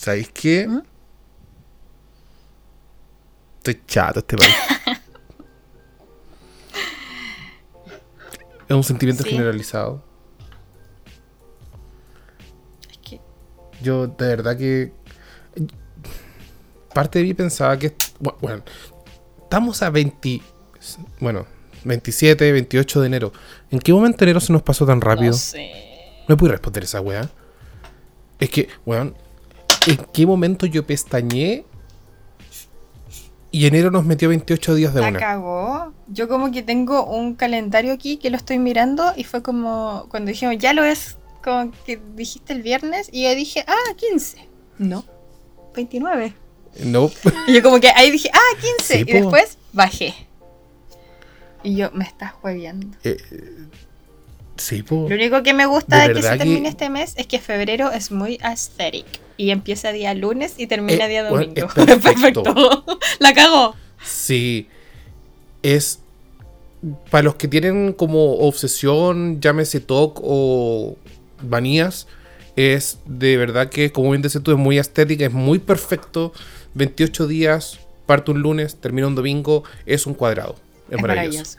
¿Sabéis qué? ¿Mm? Estoy chato este país. es un sentimiento Sí. generalizado. Es que Yo de verdad que... Parte de mí pensaba que... bu- Bueno, estamos a 20... Bueno, 27, 28 de enero. ¿En qué momento enero se nos pasó tan rápido? no sé. No pude responder esa weá. Es que, weón, ¿en qué momento yo pestañé y enero nos metió 28 días de La una? cagó. Yo como que tengo un calendario aquí que lo estoy mirando y fue como cuando dijimos, ya lo es, como que dijiste el viernes y yo dije, ah, 15. No, 29. No, Y yo como que ahí dije, ah, 15. Sí, y po. después bajé. Y yo, me estás hueviando. Sí, po. Lo único que me gusta De de, que se que- termine este mes es que febrero es muy aesthetic. Y empieza día lunes y termina Eh, día bueno, domingo. es perfecto. perfecto. La cago. Sí. Es. Para los que tienen como obsesión, llámese TOC o manías, es de verdad que, como bien dices tú, es muy estética, es muy perfecto. 28 días, parte un lunes, termina un domingo, es un cuadrado. Es, Es maravilloso. maravilloso.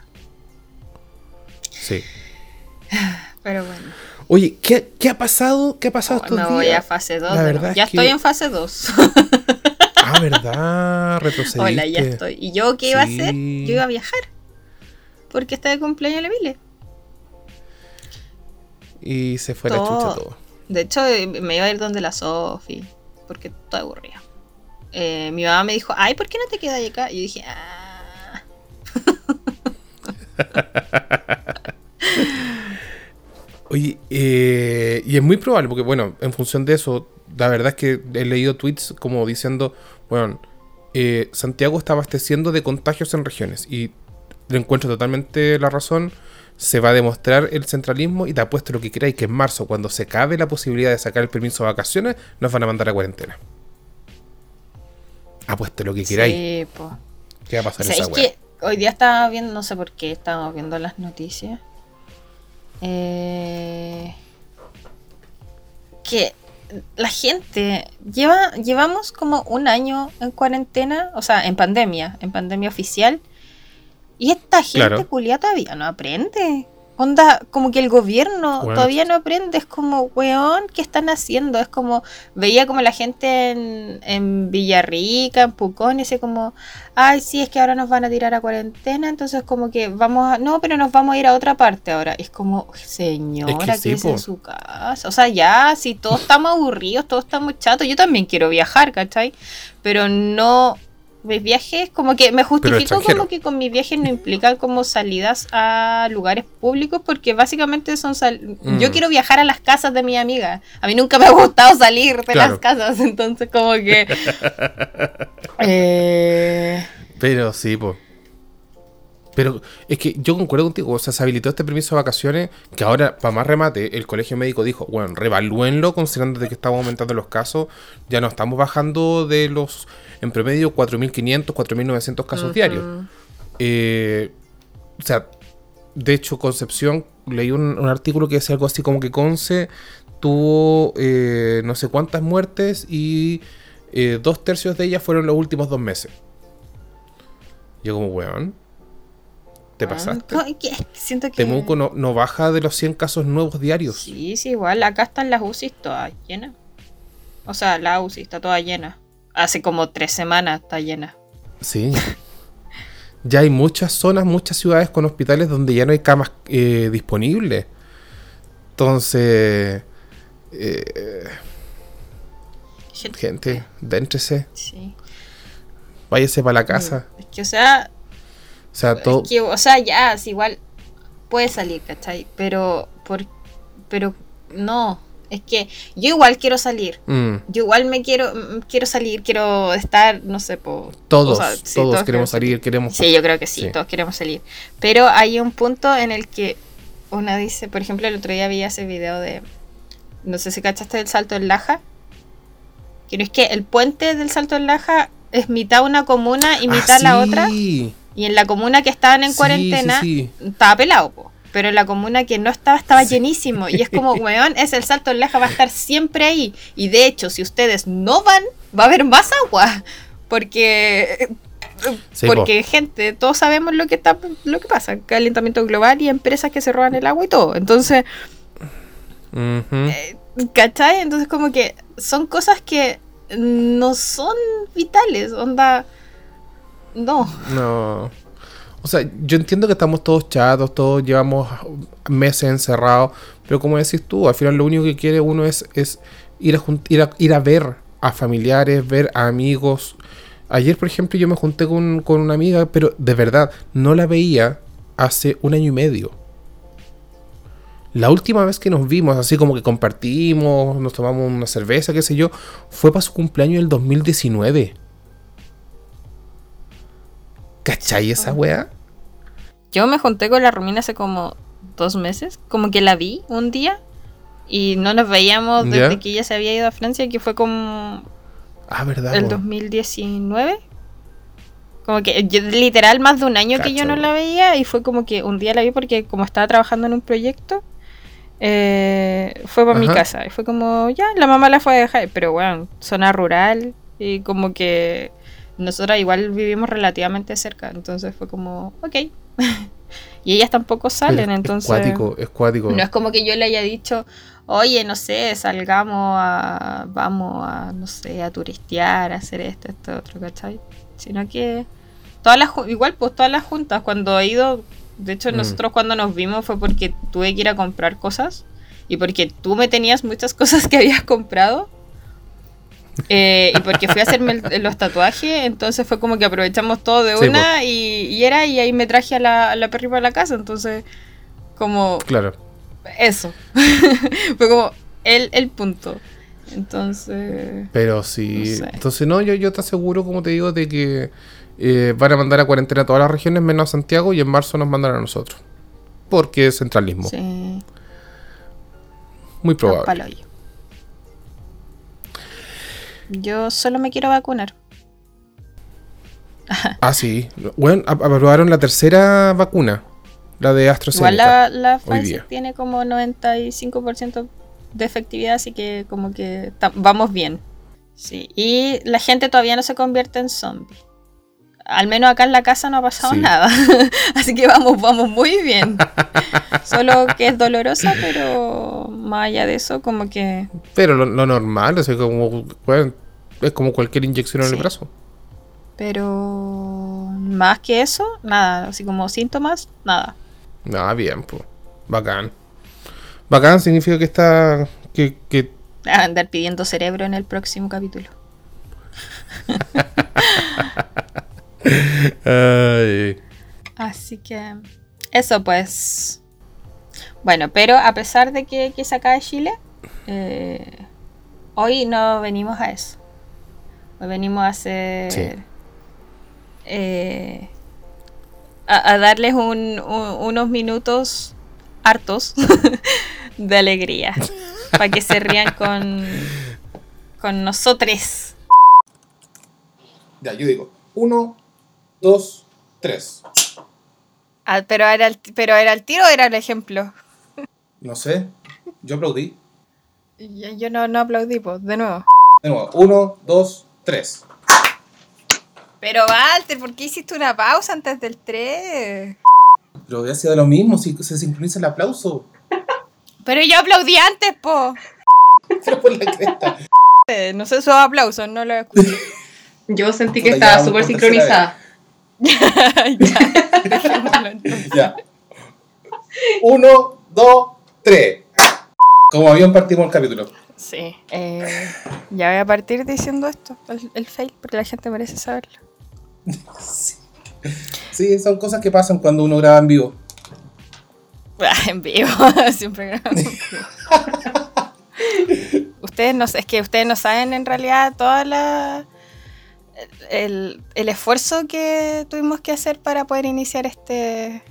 Sí. Pero bueno. Oye, ¿qué, qué ha pasado? ¿Qué ha pasado Oh, estos me días? voy a fase 2. La verdad Ya es que- estoy en fase 2. Ah, ¿verdad? Retrocediste. Hola, ya estoy. ¿Y yo qué iba a hacer? Yo iba a viajar. Porque está de cumpleaños la Vile. Y se fue la Todo. chucha todo. De hecho, eh, me iba a ir donde la Sofi. Porque estoy aburrida. Eh, mi mamá me dijo, ay, ¿por qué no te quedas acá? Y yo dije, ah. Oye, eh, y es muy probable, porque bueno, en función de eso, la verdad es que he leído tweets como diciendo, bueno, eh, Santiago está abasteciendo de contagios en regiones y le encuentro totalmente la razón. Se va a demostrar el centralismo y te apuesto lo que queráis que en marzo, cuando se acabe la posibilidad de sacar el permiso de vacaciones, nos van a mandar a cuarentena. Apuesto lo que queráis. Sí, po. ¿Qué va a pasar en ¿Sabéis esa weá? que hoy día estaba viendo, no sé por qué, estábamos viendo las noticias. Eh, que la gente lleva, llevamos como un año en cuarentena, o sea, en pandemia, en pandemia oficial. Y esta gente Claro. culia todavía no aprende. Onda, como que el gobierno Bueno. todavía no aprende. Es como, weón, ¿qué están haciendo? Es como, veía como la gente en, en Villarrica, en Pucón, dice como, ay, sí, es que ahora nos van a tirar a cuarentena, entonces como que vamos a, no, pero nos vamos a ir a otra parte ahora. Y es como, señora, Es que sí, quédese po. en su casa. O sea, ya, si todos estamos aburridos, todos estamos chatos, yo también quiero viajar, ¿cachai? Pero no, mis viajes, como que me justifico como que con mis viajes no implican como salidas a lugares públicos, porque básicamente son, sal- Mm. yo quiero viajar a las casas de mi amiga. A mí nunca me ha gustado salir de Claro. las casas, entonces como que... eh, Pero sí, pues. Pero es que yo concuerdo contigo, o sea, se habilitó este permiso de vacaciones que ahora, para más remate, el colegio médico dijo, bueno, revalúenlo considerando de que estamos aumentando los casos, ya no estamos bajando de los, en promedio, 4.500, 4.900 casos Ujú. diarios. Eh, o sea, de hecho, Concepción, leí un, un artículo que decía algo así como que Conce tuvo eh, no sé cuántas muertes y eh, dos tercios de ellas fueron los últimos dos meses. Yo como, weón, ¿te pasaste? ¿cómo- qué? Siento que... Temuco no, no baja de los 100 casos nuevos diarios. Sí, sí, igual. Acá están las UCI todas llenas. O sea, la UCI está toda llena. Hace como tres semanas está llena. Sí. Ya hay muchas zonas, muchas ciudades con hospitales donde ya no hay camas eh, disponibles. Entonces, eh, Gente, gente, déntrese, Sí. váyase para la casa. Es que, o sea, O sea, todo. es que, o sea, ya, es igual puede salir, ¿cachai? Pero, por, pero no. Es que yo igual quiero salir. Mm, Yo igual me quiero, mm, quiero salir, quiero estar, no sé, po, todos, o sea, sí, todos, queremos salir, queremos. Sí, yo creo que sí, Sí. todos queremos salir. Pero hay un punto en el que una dice, por ejemplo, el otro día vi ese video de, no sé si cachaste del salto en Laja. No es que el puente del salto en Laja es mitad una comuna y mitad Ah, la otra. Y en la comuna que estaban en cuarentena estaba pelado, po. Pero la comuna que no estaba estaba llenísimo. Y es como, weón, es el salto del Laja, va a estar siempre ahí. Y de hecho, si ustedes no van, va a haber más agua. Porque porque gente, todos sabemos lo que está lo que pasa, calentamiento global y empresas que se roban el agua y todo. Entonces, eh, ¿cachai? Entonces como que son cosas que no son vitales, onda no. No. O sea, yo entiendo que estamos todos chatos, todos llevamos meses encerrados, pero como decís tú, al final lo único que quiere uno es, es ir, a, ir, a, ir a ver a familiares, ver a amigos, Ayer, por ejemplo, yo me junté con, una amiga, pero de verdad, no la veía hace un año y medio. La última vez que nos vimos, así como que compartimos, nos tomamos una cerveza, qué sé yo, fue para su cumpleaños del 2019. ¿Cachai esa weá? Yo me junté con la Romina hace como dos meses, como que la vi un día y no nos veíamos desde que ella se había ido a Francia, que fue como Ah, ¿verdad? El 2019. Como que literal más de un año que yo no la veía y fue como que un día la vi porque como estaba trabajando en un proyecto, eh, fue para mi casa y fue como, ya, la mamá la fue a dejar, pero bueno, zona rural y como que nosotros igual vivimos relativamente cerca, entonces fue como, ok. y ellas tampoco salen, entonces... Es cuático, es cuático. No es como que yo le haya dicho, oye, no sé, salgamos a, vamos a, no sé, a turistear, a hacer esto, esto, otro, ¿cachai? Sino que todas las, igual pues todas las juntas, cuando he ido, de hecho mm. nosotros cuando nos vimos fue porque tuve que ir a comprar cosas y porque tú me tenías muchas cosas que habías comprado. Eh, y porque fui a hacerme los tatuajes, entonces fue como que aprovechamos todo de una y, era, y ahí me traje a la, a la perri para la casa, entonces como... Claro eso. Fue como el, el punto. Entonces. Pero sí. Entonces, no, yo, yo te aseguro, como te digo, de que eh, van a mandar a cuarentena a todas las regiones menos a Santiago y en marzo nos mandarán a nosotros. Porque es centralismo. Sí. Muy probable. Yo solo me quiero vacunar. ah, sí. Bueno, aprobaron la tercera vacuna. La de AstraZeneca. Igual la, la Pfizer tiene como 95% de efectividad, así que como que vamos bien. Sí, y la gente todavía no se convierte en zombie. Al menos acá en la casa no ha pasado nada. así que vamos, vamos muy bien. Solo que es dolorosa, pero más allá de eso, como que. Pero lo, normal, es como, es como cualquier inyección en el brazo. Pero más que eso, nada. Así como síntomas, nada. Ah, bien, pues. Bacán. Bacán significa que está. que, que... A andar pidiendo cerebro en el próximo capítulo. Así que. Eso pues. Bueno, pero a pesar de que, que se acaba Chile, eh, hoy no venimos a eso. Hoy venimos a hacer. Eh, a, darles unos minutos hartos de alegría para que se rían con, con nosotros. Ya, yo digo, uno, dos, tres. Ah, pero era el, pero era el tiro o era el ejemplo. No sé, yo aplaudí. Yo, no, no aplaudí, pues, de nuevo. De nuevo, uno, dos, tres. Pero Walter, ¿por qué hiciste una pausa antes del 3? Pero había sido lo mismo, si se sincroniza el aplauso. Pero yo aplaudí antes, po. Pero por la cresta. No sé esos aplausos, no lo escuché. Yo sentí que estaba súper sincronizada. ya, ya. Uno, dos, tres. Como habían partimos el capítulo. Sí. Eh, ya voy a partir diciendo esto, el, el fail, porque la gente merece saberlo. Sí. son cosas que pasan cuando uno graba en vivo. en vivo, siempre grabo en vivo. ustedes no es que ustedes no saben en realidad toda la el, esfuerzo que tuvimos que hacer para poder iniciar este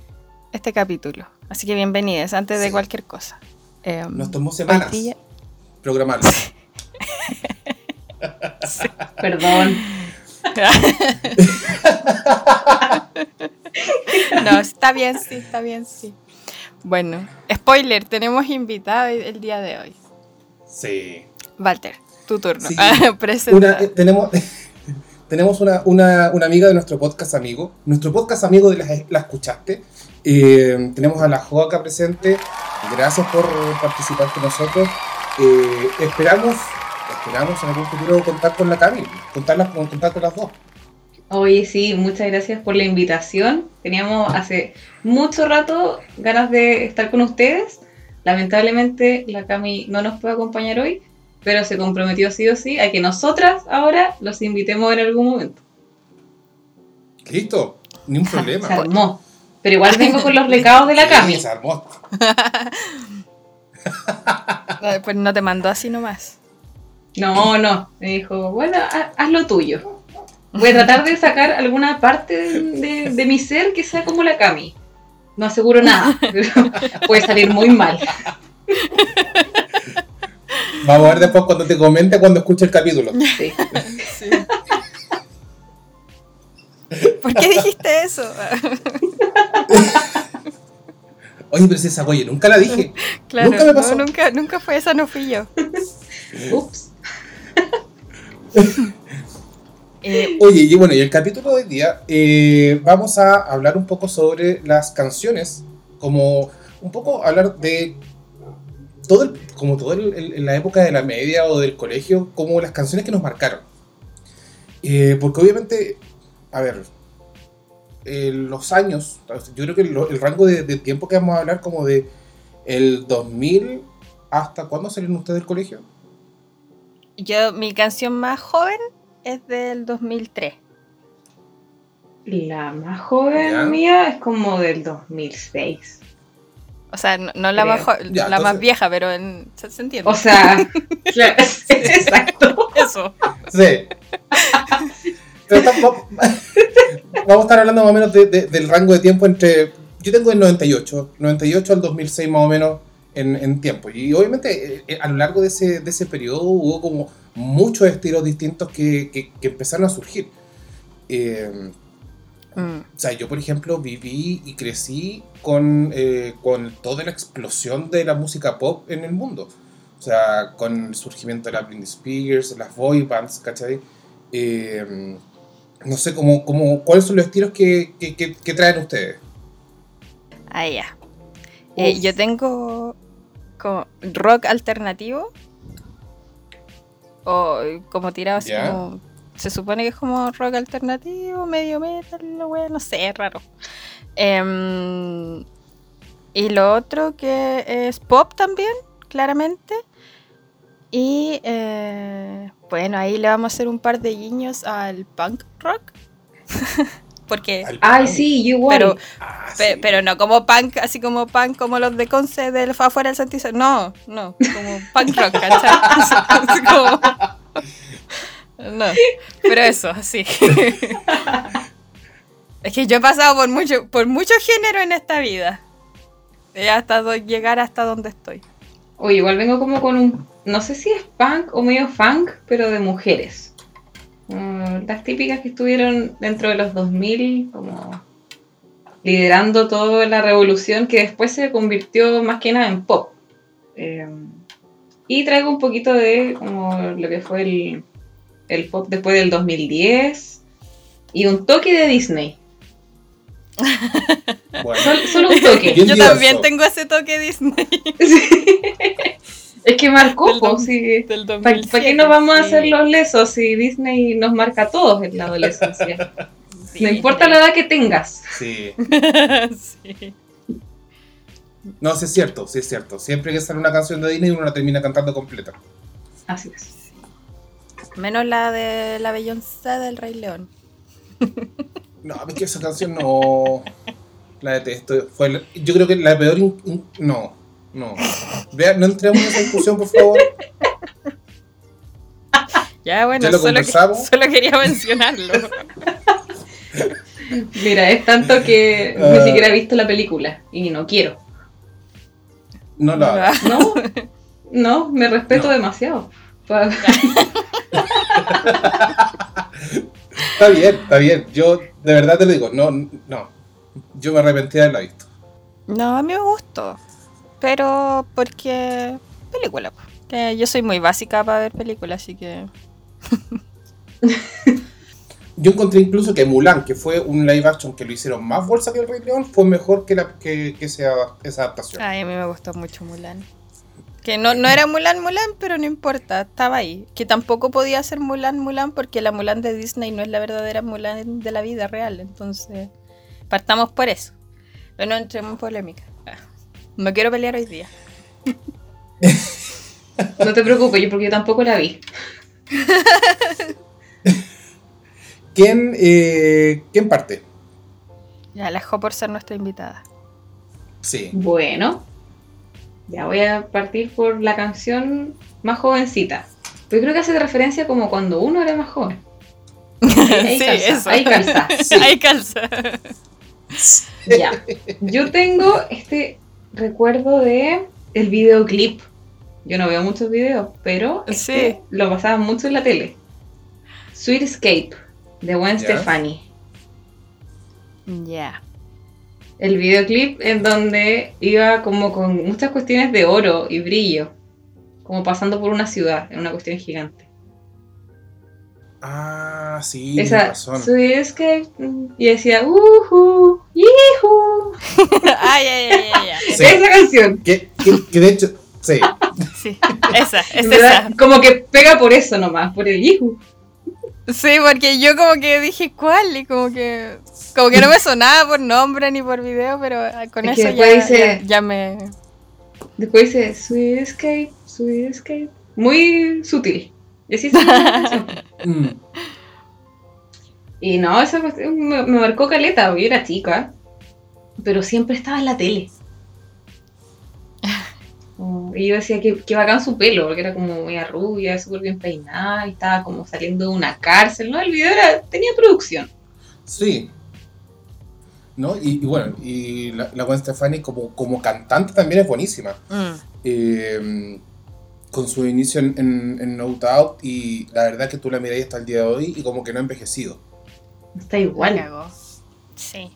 este capítulo. Así que bienvenidos antes de cualquier cosa. Em, Nos tomó semanas programarlo. Perdón. no, está bien, sí, está bien, sí. Bueno, spoiler, tenemos invitado el día de hoy. Sí. Walter, tu turno. Sí. Presenta. Una- eh, tenemos tenemos una, una- una amiga de nuestro podcast amigo. Nuestro podcast amigo de la, escuchaste. Eh, tenemos a la Joaca presente. Gracias por participar con nosotros. Eh, esperamos, esperamos en algún futuro contar con la Cami, contarlas, contar con las dos. Oye, sí, muchas gracias por la invitación. Teníamos hace mucho rato ganas de estar con ustedes. Lamentablemente la Cami no nos puede acompañar hoy, pero se comprometió sí o sí a que nosotras ahora los invitemos en algún momento. Listo, ni un problema. Se armó. Pero igual vengo con los recados de la Sí, Cami. se armó. Pues no te mandó así nomás. No, no. Me dijo, bueno, ha- haz lo tuyo. Voy a tratar de sacar alguna parte de, de- de mi ser que sea como la Cami. No aseguro nada, pero puede salir muy mal. Vamos a ver después cuando te comente cuando escuche el capítulo. Sí. ¿Por qué dijiste eso? Oye, pero si esa oye, nunca la dije. claro, Nunca me no, pasó. nunca, nunca fue esa, no fui yo. Ups. Eh, Oye, y bueno, y el capítulo de hoy día eh, vamos a hablar un poco sobre las canciones, como un poco hablar de todo el, como todo el- la época de la media o del colegio, como las canciones que nos marcaron. Eh, porque obviamente, a ver, eh, los años, yo creo que el rango de, de tiempo que vamos a hablar como de el 2000 hasta cuándo salieron ustedes del colegio? yo, mi canción más joven es del 2003. La más joven Ya. mía es como del 2006. O sea, no, no la, más, jo- Ya, la más entonces- vieja, pero en- se, se entiende. O sea, claro, exacto. eso. Sí. Pero tam- va- vamos a estar hablando más o menos de- de- del rango de tiempo entre. Yo tengo el 98, 98 al 2006 más o menos en, en tiempo. Y obviamente eh, a lo largo de ese, de ese periodo hubo como muchos estilos distintos que, que- que empezaron a surgir. Eh, Mm. o sea, yo por ejemplo viví y crecí con, eh, con toda la explosión de la música pop en el mundo. O sea, con el surgimiento de la Britney Spears, las boy bands, ¿cachai? Eh, no sé, cómo, cómo, ¿cuáles son los estilos que, que- que- que traen ustedes? Ah, ya. Eh, yo tengo como rock alternativo. O como tirado así como. Se supone que es como rock alternativo, medio metal, wea, no sé, es raro. Em, y lo otro que es pop también, claramente. Y eh, bueno, ahí le vamos a hacer un par de guiños al punk rock. Porque Ay, sí, yo igual. Pero- Ah, Pe- sí. Pero no como punk, así como punk como los de Conce del afuera del Santiago. No, no, como punk rock, ¿cachai? Así como- No, pero eso, así. Es que yo he pasado por mucho, por mucho género en esta vida. Hasta llegar hasta donde estoy. Oye, igual vengo como con un. No sé si es punk o medio funk, pero de mujeres. Mm, las típicas que estuvieron dentro de los 2000, como liderando toda la revolución que después se convirtió más que nada en pop. Eh, y traigo un poquito de como lo que fue el, el pop después del 2010 y un toque de Disney. Bueno, Sol- solo un toque. Yo también tengo ese toque Disney Es que marcó, Del po, dos- sí. del ¿Para 2007. qué nos vamos a hacer los lesos si Disney nos marca a todos en la adolescencia? no Sí, importa la edad que tengas. sí. sí. No, sí es cierto, sí es cierto. Siempre que sale una canción de Disney uno la termina cantando completa. Así es. Menos la de la Beyoncé del Rey León. No, es que esa canción no. La detesto. Fue la- yo creo que la peor. in- in- no, no. Vea, no entremos en esa discusión, por favor. Ya, bueno, Ya lo solo, que- solo quería mencionarlo. Mira, es tanto que Ah. ni siquiera he visto la película y no quiero. No la. No, no, me respeto No. demasiado. Pa- Está bien, está bien. Yo de verdad te lo digo. No, no. Yo me arrepentí de haberla visto. No, a mí me gustó. Pero porque. Película. Que yo soy muy básica para ver películas, así que. Yo encontré incluso que Mulan, que fue un live action que lo hicieron más bolsa que el Rey León, fue mejor que, la, que, que esa, esa adaptación. Ay, a mí me gustó mucho Mulan. Que no, no era Mulan Mulan, pero no importa, estaba ahí. Que tampoco podía ser Mulan Mulan porque la Mulan de Disney no es la verdadera Mulan de la vida real. Entonces, partamos por eso. Pero no entremos en polémica. Ah, Me quiero pelear hoy día. No te preocupes, yo porque yo tampoco la vi. ¿Quién, eh, ¿Quién parte? Ya, la dejó por ser nuestra invitada. Sí. Bueno, ya voy a partir por la canción más jovencita. Yo creo que hace referencia como cuando uno era más joven. Ahí sí, calza, eso. ahí calza. Ahí calza. Ya. Yo tengo este recuerdo de el videoclip. Yo no veo muchos videos, pero este Sí. lo pasaban mucho en la tele. Sweet Escape, de Gwen. Stefani. Ya. El videoclip en donde iba como con muchas cuestiones de oro y brillo. Como pasando por una ciudad, en una cuestión gigante. Ah, sí, Esa razón. Sweet Escape. mm, Y decía, uhu, yihu. ay, ay, ay, ay, ay. Sí. Esa canción. Que, que- que de hecho, sí. Sí, esa, es esa. Como que pega por eso nomás, por el yihu. Sí, porque yo como que dije cuál y como que como que no me sonaba por nombre ni por video, pero con Es que eso ya, dice- ya, ya me Después dice, Sweet Escape, Sweet Escape. Muy sutil. Y así. Mm. Y no, esa cuestión me, me marcó caleta, yo era chica. Pero siempre estaba en la tele. Oh, y yo decía que, que bacán su pelo, porque era como muy rubia, súper bien peinada, y estaba como saliendo de una cárcel, ¿no? El video era, tenía producción. Sí. ¿No? Y, y bueno, y la, la Gwen Stefani como, como cantante también es buenísima. Mm. Eh, con su inicio en, en, en No Doubt y la verdad que tú la miráis hasta el día de hoy y como que no ha envejecido. Está igual. Sí.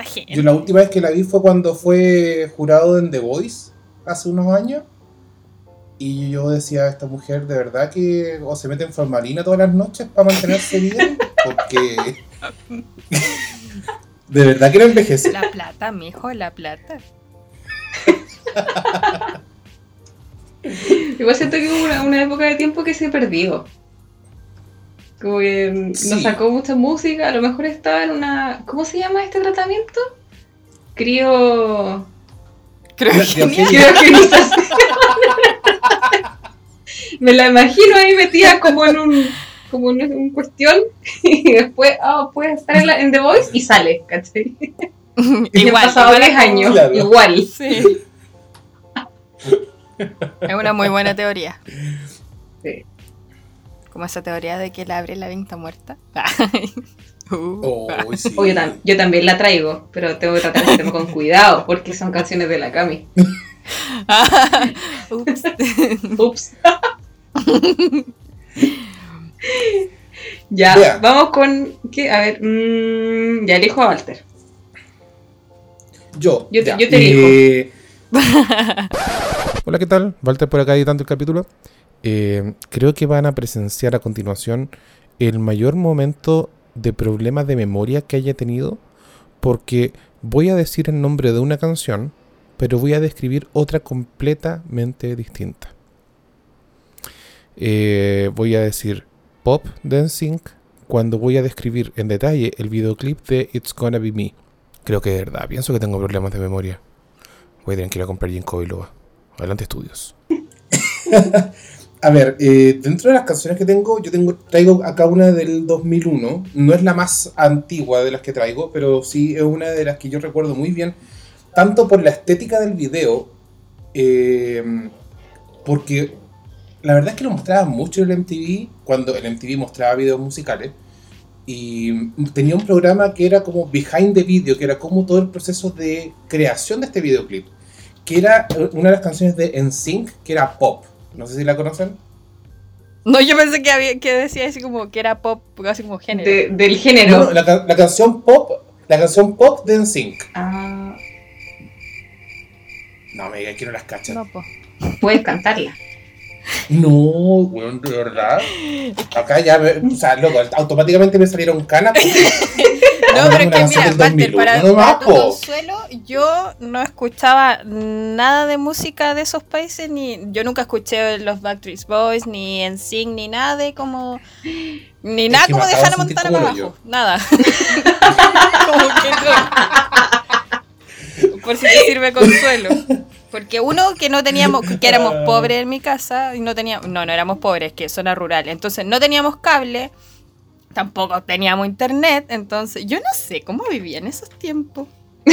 Esa gente. Yo la última vez que la vi fue cuando fue jurado en The Voice hace unos años. Y yo decía, esta mujer de verdad que o se mete en formalina todas las noches para mantenerse bien, porque de verdad que no envejece. La plata, mijo, la plata. Igual siento que hubo una, una época de tiempo que se perdió. Como que no Sí. sacó mucha música, a lo mejor estaba en una... ¿Cómo se llama este tratamiento? Criogenia. criogenización. Me la imagino ahí metida como en un... Como en un cuestión y después, ah, puede estar en, la- en The Voice y sale, ¿cachai? Y igual. pasado igual 10 es como- años, Claro. igual. Sí. Es una muy buena teoría. Sí. Como esa teoría de que la abre la está muerta. Uh. Oh, sí. Yo, tam- yo también la traigo, pero tengo que tratar de hacerlo con cuidado porque son canciones de la Cami. Ups. Ups. ya, vamos con. ¿qué? A ver, mm, ya elijo a Walter. Yo, Yo te- yo te Eh, Hola, ¿qué tal? Walter por acá editando el capítulo. Eh, creo que van a presenciar a continuación el mayor momento de problemas de memoria que haya tenido, porque voy a decir el nombre de una canción, pero voy a describir otra completamente distinta. Eh, voy a decir Pop NSYNC cuando voy a describir en detalle el videoclip de It's Gonna Be Me. Creo que de verdad, pienso que tengo problemas de memoria. Voy a tener que ir a comprar Ginkgo Biloba. Adelante estudios. a ver, eh, dentro de las canciones que tengo, yo tengo traigo acá una del 2001. No es la más antigua de las que traigo, pero sí es una de las que yo recuerdo muy bien. Tanto por la estética del video, eh, porque la verdad es que lo mostraba mucho el MTV, cuando el MTV mostraba videos musicales. Y tenía un programa que era como behind the video, que era como todo el proceso de creación de este videoclip. Que era una de las canciones de NSYNC, que era pop. No sé si la conocen. No, yo pensé que, había, que decía así como que era pop, así como género. De- del género. no, la, la canción pop la canción pop de NSYNC. Ah, No, me digas que no las cachan. No, po. puedes cantarla. No, weón, de verdad. Acá ya, me- o sea, loco, automáticamente me salieron canas. No, pero es que mira, Walter, 2001, para, no para tu consuelo, yo no escuchaba nada de música de esos países, ni yo nunca escuché los Backstreet Boys, ni NSYNC, ni nada de como... Ni nada que como de Hannah Montana para abajo, nada. como que no. Por si te sirve consuelo. Porque uno que no teníamos, que éramos pobres en mi casa, y no teníamos, no, no éramos pobres, que zona rural, entonces no teníamos cable, tampoco teníamos internet, entonces yo no sé cómo vivía en esos tiempos.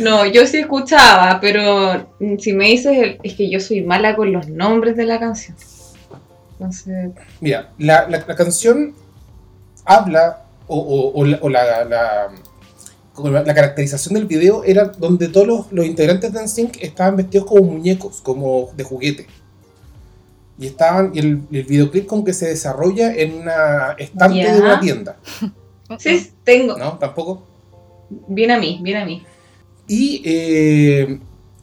No, yo sí escuchaba, pero si me dices, el- es que yo soy mala con los nombres de la canción. Entonces, Mira, la, la- la canción habla, o, o- o la, o la- la- caracterización del video era donde todos los, los integrantes de NSYNC estaban vestidos como muñecos, como de juguete. Y estaban, y el, el videoclip como que se desarrolla en una estante de una tienda, sí, tengo. ¿no? Tampoco. Bien a mí, bien a mí. Y, eh,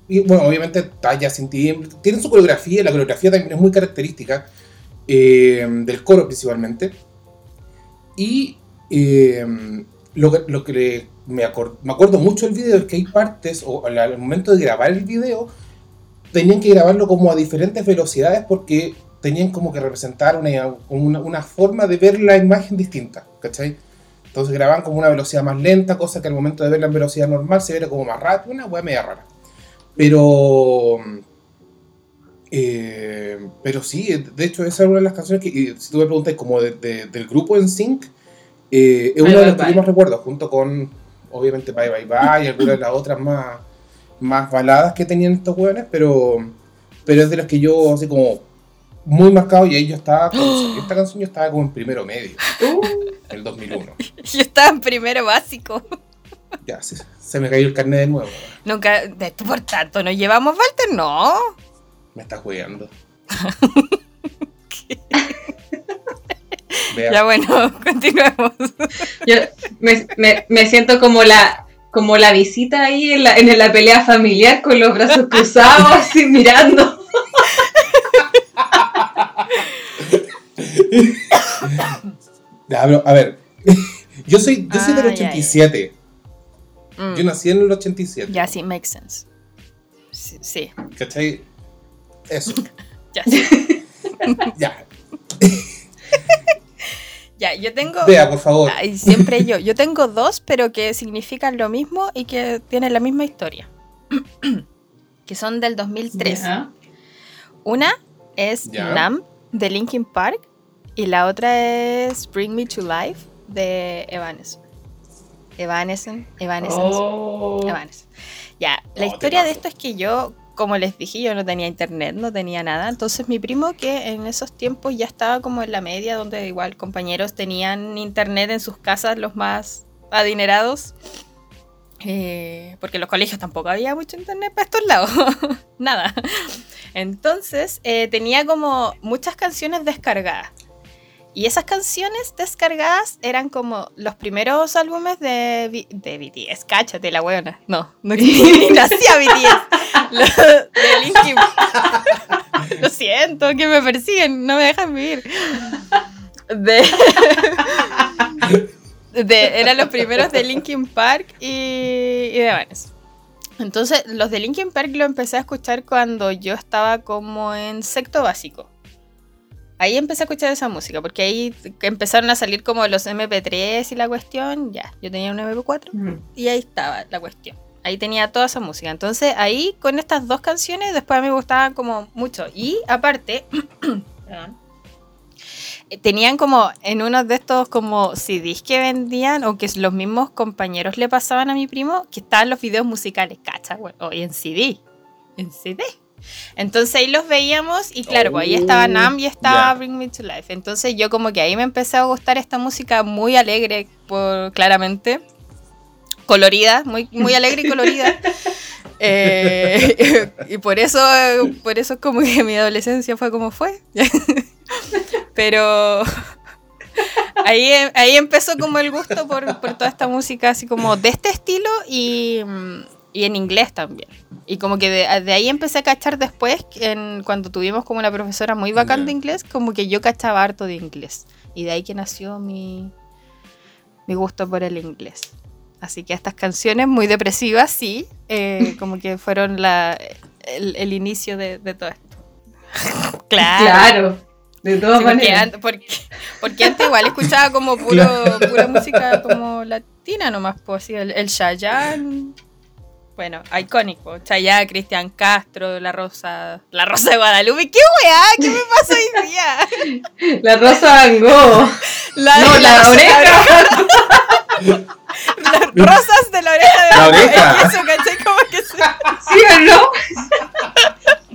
y, bueno, obviamente talla sin. Tienen su coreografía, la coreografía también es muy característica eh, del coro principalmente. Y eh, lo que, lo que le- me, acor- me acuerdo mucho del video es que hay partes, o al, momento de grabar el video, tenían que grabarlo como a diferentes velocidades porque tenían como que representar una, una, una forma de ver la imagen distinta, ¿cachai? Entonces grababan como una velocidad más lenta, cosa que al momento de verla en velocidad normal se viera como más rápido, una weá media rara. Pero. eh, pero sí, de hecho, esa es una de las canciones que, y si tú me preguntas, como de- de- del grupo en Sync, eh, es una de las que yo más recuerdo, junto con, obviamente, Bye Bye Bye y algunas de las otras más, más baladas que tenían estos weones, pero, pero es de las que yo, así como, muy marcado, y ahí yo estaba, salió esta canción, yo estaba como en primero medio, en el 2001. Yo estaba en primero básico. Ya, se, se me cayó el carnet de nuevo. Nunca, de- por tanto, ¿nos llevamos Walter? No. Me estás jugando. Vea, Ya bueno, continuemos. yo me, me- me siento como la como la visita ahí en la, en la pelea familiar con los brazos cruzados, así mirando. a ver, yo soy, yo soy del Ah, ya, ya. 87. Yo nací en el 87. Ya, sí, makes sense. Sí, sí, ¿Cachai? Eso. ya sí. Ya. Ya, yo tengo. Vea, por favor. Ay, siempre yo. Yo tengo dos, pero que significan lo mismo y que tienen la misma historia. que son del 2003. Ya. Una es. Numb de Linkin Park y la otra es Bring Me to Life de Evanescence. Evanescence, Evanescence, Oh. Evanescence. Ya, la Oh, historia de esto es que yo, como les dije, yo no tenía internet, no tenía nada. Entonces mi primo, que en esos tiempos ya estaba como en la media, donde igual compañeros tenían internet en sus casas, los más adinerados. eh, porque en los colegios tampoco había mucho internet para estos lados. nada. Entonces eh, tenía como muchas canciones descargadas. Y esas canciones descargadas eran como los primeros álbumes de, B- de BTS. Cáchate la buena. No, no ni nacía BTS. Lo- de Linkin Lo siento, que me persiguen, no me dejan vivir. De, de- eran los primeros de Linkin Park y, y de Evanescence. Entonces, los de Linkin Park lo empecé a escuchar cuando yo estaba como en sexto básico. Ahí empecé a escuchar esa música, porque ahí empezaron a salir como los MP3 y la cuestión. Ya, yo tenía un MP4 Mm. y ahí estaba la cuestión. Ahí tenía toda esa música. Entonces, ahí con estas dos canciones, después a mí me gustaban como mucho. Y aparte, perdón, eh, tenían como en uno de estos como CDs que vendían o que los mismos compañeros le pasaban a mi primo, que estaban los videos musicales, ¿cacha? O en CD. En CD. Entonces ahí los veíamos y claro, pues ahí estaba Nam y estaba. Bring Me to Life. Entonces yo como que ahí me empecé a gustar esta música muy alegre, por, claramente. Colorida, muy, muy alegre y colorida. Eh, y por eso, por eso es como que mi adolescencia fue como fue. Pero, ahí, ahí empezó como el gusto por, por toda esta música así como de este estilo y, y en inglés también. Y como que de, de ahí empecé a cachar después, en, cuando tuvimos como una profesora muy bacán de inglés, como que yo cachaba harto de inglés. Y de ahí que nació mi, mi gusto por el inglés. Así que estas canciones muy depresivas, sí, eh, como que fueron la, el, el inicio de, de todo esto. Claro. Claro, de todas Sí, maneras. an- porque, porque antes igual escuchaba como puro, pura música como latina nomás, pues así, el, el bueno, icónico, Chayanne, Cristian Castro, La Rosa, La Rosa de Guadalupe, ¿qué weá? ¿Qué me pasa hoy día? La Rosa Van Gogh. La, No, la oreja. Las rosas de la oreja de La oreja. eso, ¿cachai? Como que se- ¿Sí o no?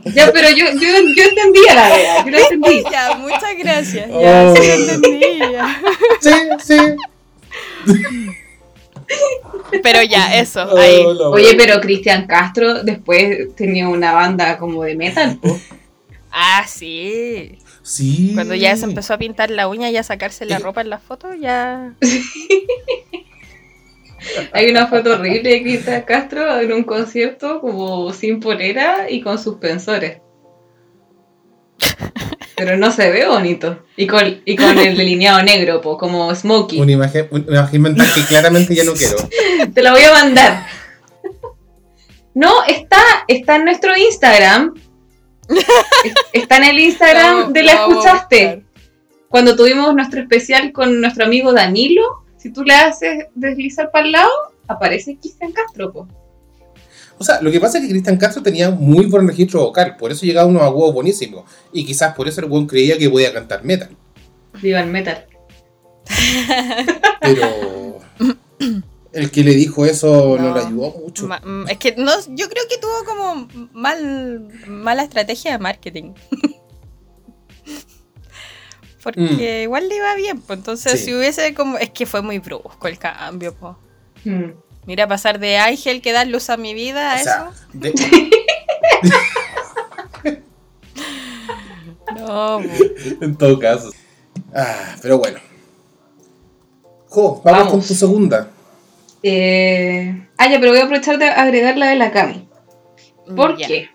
ya, pero yo, yo, yo entendía la verdad. Yo la entendí. Ya, muchas gracias, ya, Oh. sí entendí, ya. Sí, sí. Pero ya, eso, Oh, ahí. Oye, pero Cristian Castro después tenía una banda como de metal, po. Ah, sí. Sí. Cuando ya se empezó a pintar la uña y a sacarse la ropa en la foto, ya. Hay una foto horrible de Cristian Castro en un concierto como sin polera y con suspensores. Pero no se ve bonito. Y con, y con el delineado negro, po, como Smokey. Una imagen, una imagen mental que claramente ya no quiero. Te la voy a mandar. No, está, está en nuestro Instagram. Es- Está en el Instagram de La Escuchaste. Cuando tuvimos nuestro especial con nuestro amigo Danilo, si tú le haces deslizar para el lado, aparece Cristian Castro. po. O sea, lo que pasa es que Cristian Castro tenía muy buen registro vocal, por eso llegaba unos agudos buenísimos. Y quizás por eso el buen creía que podía cantar metal. Viva el metal. Pero el que le dijo eso no, No. le ayudó mucho. Ma- mm, es que no, yo creo que tuvo como mal, mala estrategia de marketing. Porque igual le iba bien, pues entonces Sí. si hubiese como. Es que fue muy brusco el cambio, pues. Mira, pasar de Ángel que da luz a mi vida a O sea, de- eso. No, po. en todo caso. Ah, pero bueno. Jo, vamos, Vamos. con tu segunda. Eh, Ah, ya, pero voy a aprovechar de agregar la de la Cami. ¿Por Ya. qué?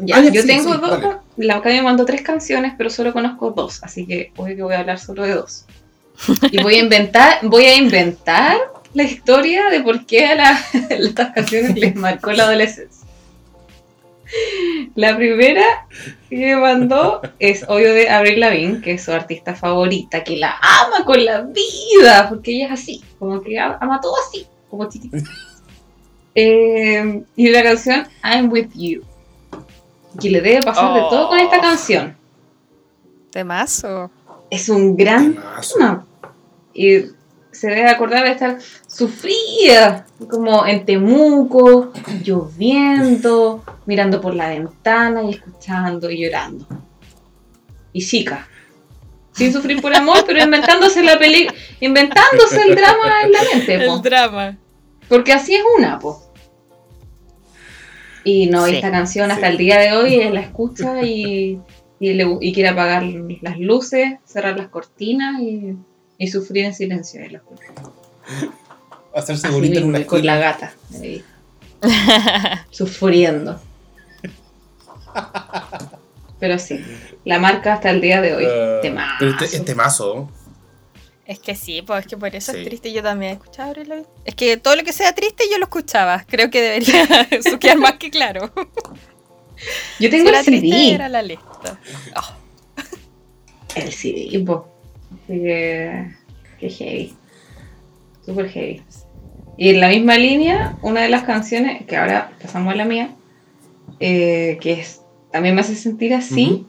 Ya, Ah, yo sí, tengo sí, dos. La Cami me mandó tres canciones, pero solo conozco dos, así que hoy que voy a hablar solo de dos. Y voy a inventar, voy a inventar la historia de por qué a la- estas canciones les marcó la adolescencia. La primera que me mandó es obvio de Avril Lavigne, que es su artista favorita, que la ama con la vida, porque ella es así, como que ama todo así, como chiquitita. Eh, y la canción I'm With You, que le debe pasar de todo con esta Oh. canción. Temazo. Es un gran Temazo. tema. Y se debe acordar de estar sufrida, como en Temuco, lloviendo, mirando por la ventana y escuchando y llorando. Y chica. Sin sufrir por amor, pero inventándose la peli inventándose el drama en la mente, po. El drama. Porque así es una, po. Y no, y Sí. esta canción hasta Sí. el día de hoy la escucha y, y, le- y quiere apagar las luces, cerrar las cortinas y, y sufrir en silencio. lo escucha. Hacerse bonita en una con la gata. ahí, sufriendo. Pero sí, la marca hasta el día de hoy. Ah, Temazo. pero este, este mazo. Es que sí, pues es que por eso Sí. es triste. Yo también escuchaba. Es que todo lo que sea triste yo lo escuchaba. Creo que debería eso quedar más que claro. Yo Si tengo era el triste CD. era la lista. Oh, El CD, po. Así que. Qué heavy. Super heavy. Y en la misma línea, una de las canciones, que ahora pasamos a la mía, eh, que es, también me hace sentir así,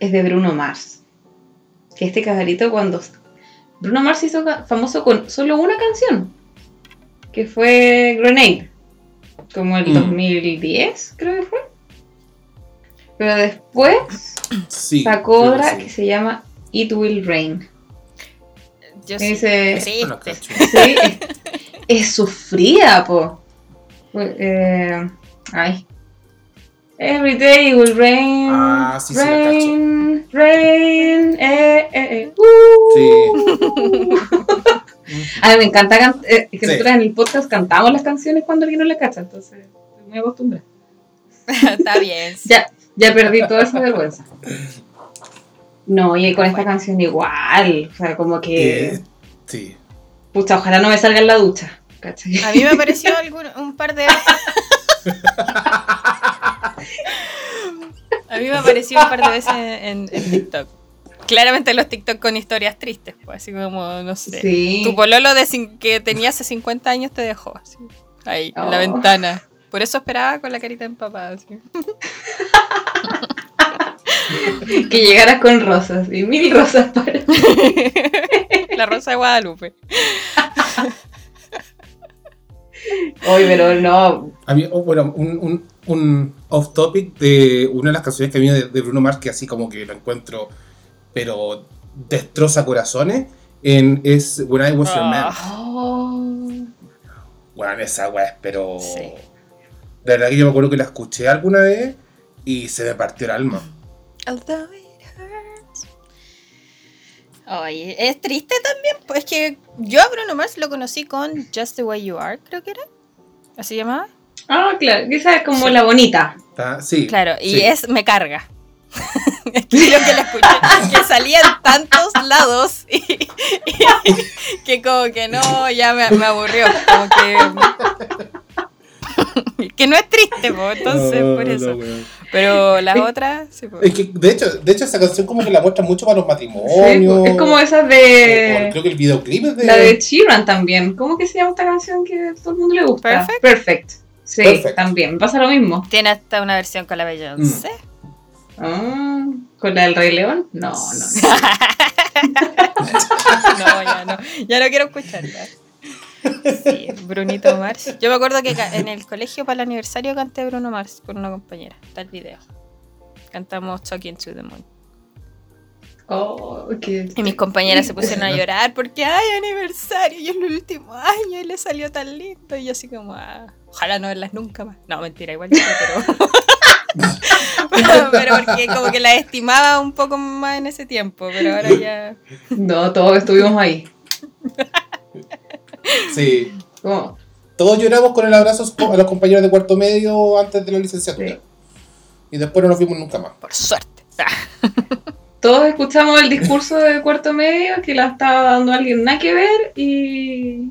es de Bruno Mars. Que este cagarito cuando... Bruno Mars hizo famoso con solo una canción, que fue Grenade, como el Mm. 2010, creo que fue. Pero después Sí. sacó que otra sí. que se llama It Will Rain. yo sí. Ese-. Sí, es, es sufrida, po. Eh, ay. Every day will rain. Ah, sí, sí, la rain, rain, eh, eh, eh. uh. A mí me encanta can- eh, que Sí. nosotros en el podcast cantamos las canciones cuando alguien no le cacha, entonces estoy muy acostumbrada. Está bien. Ya, ya perdí toda esa vergüenza. No, y con esta canción igual. O sea, como que. Eh, sí. Pucha, ojalá no me salga en la ducha. ¿cachai? A mí me apareció algún- un par de veces. A mí me apareció un par de veces en, en TikTok. Claramente los TikTok con historias tristes, pues así como, no sé. Sí. Tu pololo de cin- que tenía hace 50 años te dejó, así, ahí, en la Oh. ventana. Por eso esperaba con la carita empapada. así. Que llegaras con rosas. Y mil rosas para. La rosa de Guadalupe. Hoy, pero no. A mí, oh, bueno, un, un, un off topic de una de las canciones que mí de, de Bruno Mars que así como que lo encuentro, pero destroza corazones, en, es When I Was Your Man. Ah. Oh. Bueno, esa weá es, pero. Sí. De verdad que yo me acuerdo que la escuché alguna vez y se me partió el alma. Although it hurts. Oye, es triste también, pues que yo a Bruno Mars lo conocí con Just the Way You Are, creo que era. ¿Así llamaba? Ah, claro. Esa es como Sí. la bonita. Sí. Claro, y sí. es me carga. es que yo que la escuché, que salía en tantos lados y, y- que como que no, ya me, me aburrió. Como que. que no es triste, po, entonces No, por eso. Pero las otras, sí, po. Es que, de hecho, de hecho, esa canción como que la muestra mucho para los Sí, matrimonios. es como esas O- o de. creo que el videoclip es de. La de Sheeran también. ¿Cómo que se llama esta canción que a todo el mundo le gusta? Perfect. Sí, Perfect. también. Me pasa lo mismo. Tiene hasta una versión con la Beyoncé. Ah, ¿Con la del Rey León? No, no. no. No, ya no. Ya no quiero escucharla. Sí, Brunito Mars. Yo me acuerdo que en el colegio para el aniversario canté Bruno Mars con una compañera. Está el video. Cantamos Talking to the Moon. Oh, qué- Y mis compañeras se pusieron a llorar porque, ay, aniversario, y es el último año y le salió tan lindo. Y yo así como, ah, ojalá no verlas nunca más. No, mentira, igual sí, pero... pero... pero porque como que la estimaba un poco más en ese tiempo, pero ahora ya... No, todos estuvimos ahí. Sí. Como- Todos lloramos con el abrazo a los compañeros de cuarto medio antes de la licenciatura. Sí. Y después no nos vimos nunca más. Por suerte. Todos escuchamos el discurso de cuarto medio que la estaba dando alguien nada que ver y,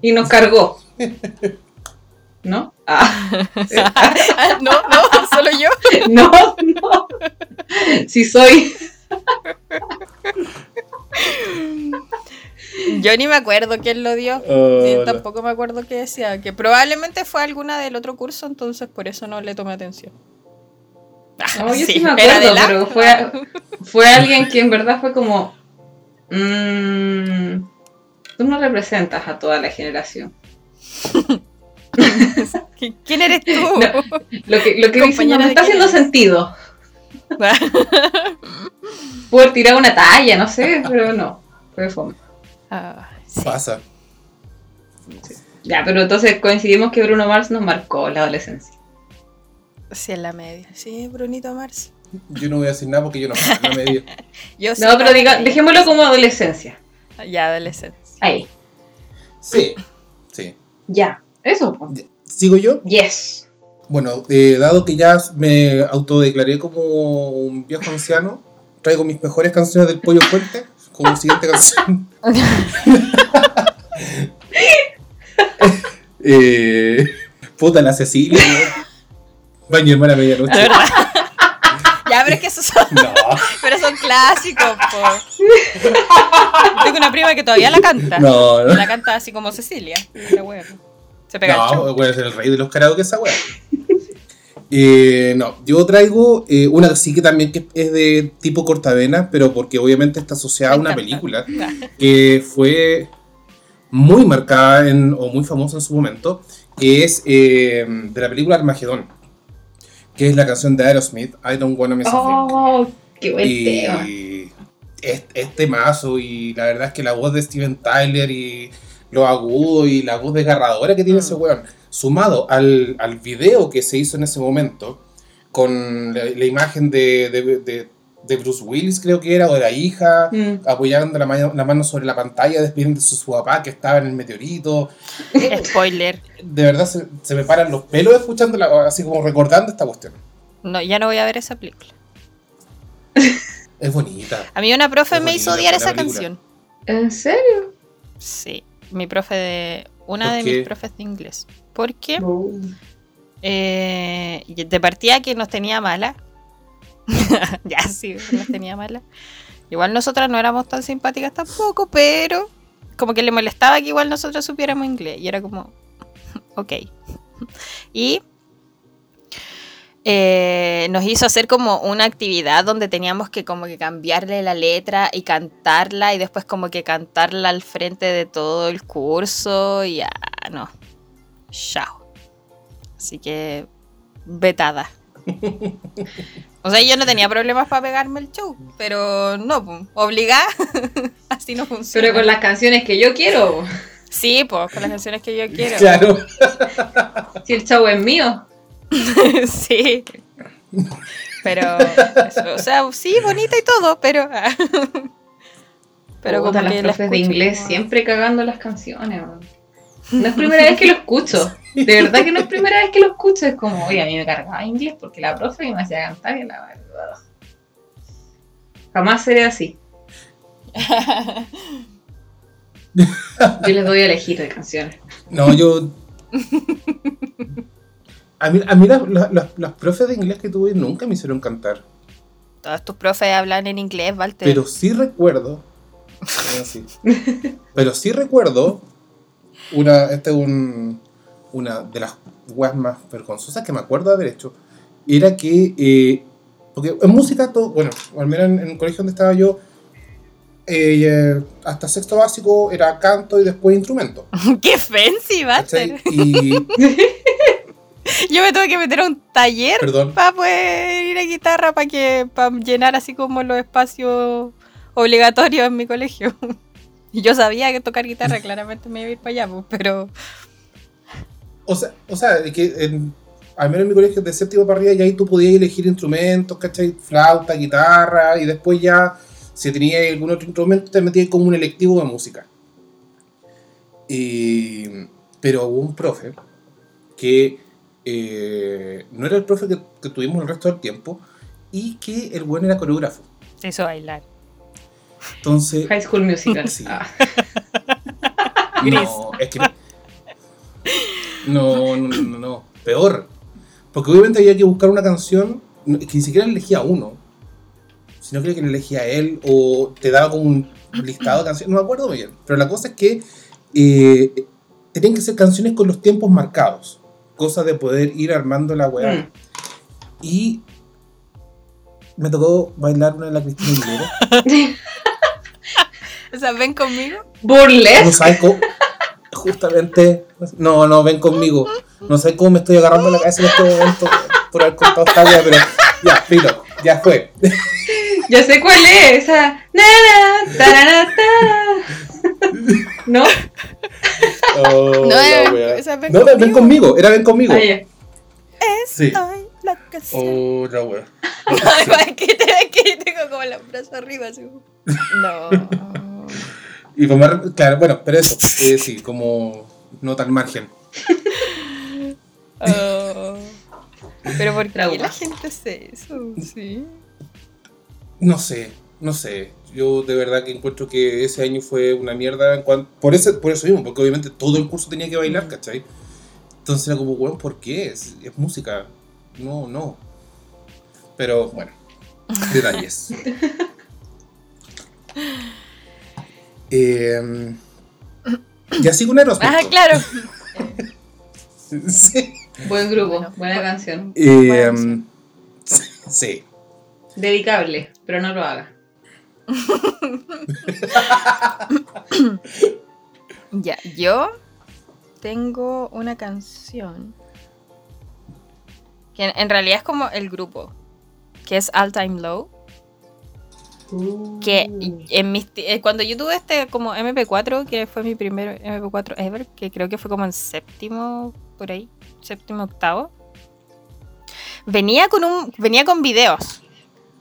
y nos cargó. ¿No? Ah, no, no, solo yo. no, no. Sí soy. Yo ni me acuerdo quién lo dio. Ni tampoco me acuerdo qué decía. Que probablemente fue alguna del otro curso, entonces por eso no le tomé atención. No, yo sí, Sí, me acuerdo, la- pero fue, fue alguien que en verdad fue como. mm, tú no representas a toda la generación. ¿Quién eres tú? No. Lo que, lo que dice no me está haciendo eres. sentido. Poder tirar una talla, no sé, pero no. Fue fome. Ah, sí. Pasa. Ya, pero entonces coincidimos que Bruno Mars nos marcó la adolescencia. Sí, en la media. Sí, Brunito Mars. Yo no voy a decir nada porque yo no en la media. Yo No, pero diga, dejémoslo como adolescencia. Ya, adolescente. Ahí. Sí. Sí. Ya. Eso. po. ¿Sigo yo? Yes. Bueno, eh, dado que ya me autodeclaré como un viejo anciano, traigo mis mejores canciones del Pollo Fuerte como siguiente canción. eh, puta, la Cecilia. ¿no? Baño hermana a medianoche. De verdad. ya, pero es que esos son, No, pero son clásicos, po. Tengo una prima que todavía la canta. no, no. La canta así como Cecilia. La wea. Se pega el show. No, a ser el rey de los karaoke esa weá. Eh, no, yo traigo eh, una que sí que también que es de tipo cortavena, pero porque obviamente está asociada a una película que fue muy marcada en- o muy famosa en su momento, que es eh, de la película Armagedón, que es la canción de Aerosmith, I Don't Wanna Miss a Thing. Oh, qué buen tema. Y es, es temazo y la verdad es que la voz de Steven Tyler y lo agudo y la voz desgarradora que tiene Mm. ese weón, sumado al, al video que se hizo en ese momento, con la, la imagen de, de- de- de Bruce Willis, creo que era, o de la hija, Mm. apoyando la, mano- la mano sobre la pantalla, despidiéndose de su papá que estaba en el meteorito. Spoiler. De verdad se, se me paran los pelos escuchándola, así como recordando esta cuestión. No, ya no voy a ver esa película. Es bonita. A mí una profe Es me hizo odiar esa película. canción. ¿En serio? Sí, mi profe de... Una ¿Por de qué? mis profes de inglés. Porque eh, de partida que nos tenía mala. ya sí, nos tenía mala. Igual nosotras no éramos tan simpáticas tampoco, pero como que le molestaba que igual nosotros supiéramos inglés. Y era como, ok. Y eh, nos hizo hacer como una actividad donde teníamos que como que cambiarle la letra y cantarla y después como que cantarla al frente de todo el curso y ya, no. Chao. Así que vetada. O sea, yo no tenía problemas para pegarme el show, pero no, pues, obligada, así no funciona. Pero con las canciones que yo quiero. Sí, pues, con las canciones que yo quiero. Claro. Si el show es mío. sí. Pero, eso, o sea, sí, bonita y todo, pero. pero Puta, como las que la profes de inglés siempre cagando las canciones. weón. No es primera vez que lo escucho. De verdad que no es primera vez que lo escucho. Es como, oye, a mí me cargaba inglés porque la profe me hacía cantar y la verdad. Jamás seré así. Yo les doy a elegir de canciones. No, yo. A mí, a mí las, las- las- profes de inglés que tuve nunca me hicieron cantar. Todos tus profes hablan en inglés, Walter. Pero sí recuerdo. Pero sí recuerdo. Una, esta es un, una de las weas más vergonzosas que me acuerdo haber hecho. Era que. eh, porque en música, todo, bueno, al menos en, en el colegio donde estaba yo, eh, hasta sexto básico era canto y después instrumento. ¡Qué fancy. Y. Yo me tuve que meter a un taller para poder ir a guitarra para que para llenar así como los espacios obligatorios en mi colegio. Y yo sabía que tocar guitarra claramente me iba a ir para allá, pues, pero O sea, o sea que en- al menos en mi colegio de séptimo para arriba ya ahí tú podías elegir instrumentos, ¿cachai? Flauta, guitarra, y después ya, si tenías algún otro instrumento, te metías como un electivo de música. Y- pero hubo un profe que eh, no era el profe que, que tuvimos el resto del tiempo y que el buen era coreógrafo. se hizo bailar. Entonces, High School Musical. Sí. Ah. No, es que. No, no, no, no, no. Peor. Porque obviamente había que buscar una canción que ni siquiera elegía uno, sino que le elegía a él o te daba como un listado de canciones. No me acuerdo muy bien. Pero la cosa es que eh, tenían que ser canciones con los tiempos marcados. Cosa de poder ir armando la weá. Mm. Y me tocó bailar una de la Cristina Aguilera. O sea, ven conmigo. No Burlesque. sabes cómo. Justamente. No, no, ven conmigo. No sé cómo me estoy agarrando la cabeza en este momento por haber contado esta wea, pero ya, filo, ya fue. Ya sé cuál es. Esa. Na, na, tarara, ta. ¿No? Oh, No, la wea. esa ven no, ven, ven conmigo. era ven conmigo. Ya. Sí. Ay, la. Oh, la wea. Ay, que te- que tengo como los brazos arriba. Así. No. Y me- claro, bueno, pero eso, eh, sí, como nota al margen. Oh. Pero ¿por qué Trauma. la gente hace eso? Sí. No sé, no sé. Yo de verdad que encuentro que ese año fue una mierda en cuanto, por, ese, por eso mismo, porque obviamente todo el curso tenía que bailar, ¿cachai? Entonces era como, weón, ¿por qué? Es, es música. No, no. Pero bueno, detalles. eh, ya sigo un Aerosmith. Ah, claro. Sí. Buen grupo, Bueno, buena bueno. canción. Eh, Buena canción. sí. Dedicable, pero no lo haga. Ya, yo tengo una canción que en, en realidad es como el grupo, que es All Time Low. Que en mis, ti- eh, cuando yo tuve este como MP4, que fue mi primer MP4 ever, que creo que fue como en séptimo, por ahí, séptimo, octavo. venía con un venía con videos.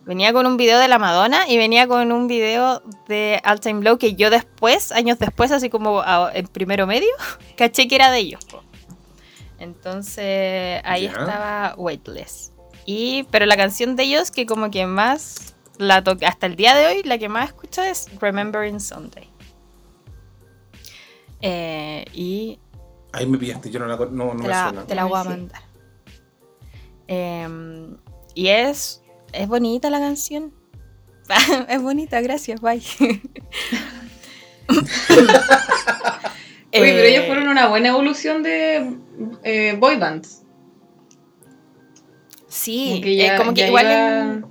Venía con un video de la Madonna y venía con un video de All Time Low que yo después, años después, así como a- en primero medio, caché que era de ellos. Entonces ahí estaba Weightless. Y, pero la canción de ellos que como que más la hasta el día de hoy, la que más escucho es Remembering Sunday. Eh, y Ahí me pillaste, yo no la no, no te me la, suena. te la voy a mandar. Em, y es, es bonita la canción. es bonita, gracias, bye. Uy, pero ellos Eh, fueron una buena evolución de eh, boy bands. Sí, Como que, ya- eh, como que ya igual iba- en-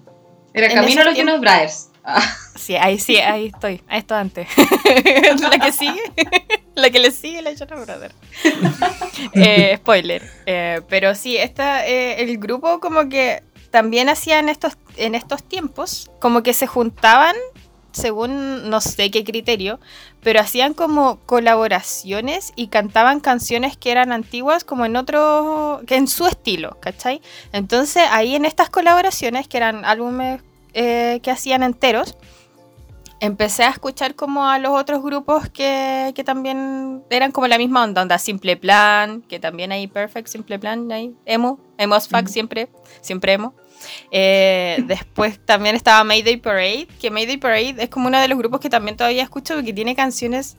Era camino a los Jonas Brothers. Ah, Sí, ahí sí, ahí estoy. Ahí estoy antes. la que sigue, la que le sigue la Jonas Brother. Eh, spoiler. Eh, pero sí, esta, eh, el grupo como que también hacían estos, en estos tiempos, como que se juntaban, según no sé qué criterio, pero hacían como colaboraciones y cantaban canciones que eran antiguas como en otro, que en su estilo, ¿cachai? Entonces ahí en estas colaboraciones, que eran álbumes eh, que hacían enteros, empecé a escuchar como a los otros grupos que, que también eran como la misma onda, onda Simple Plan, que también hay Perfect, Simple Plan, hay Emo, Emo's Fuck Ujú. siempre, siempre Emo. Eh, después también estaba Mayday Parade, que Mayday Parade es como uno de los grupos que también todavía escucho porque tiene canciones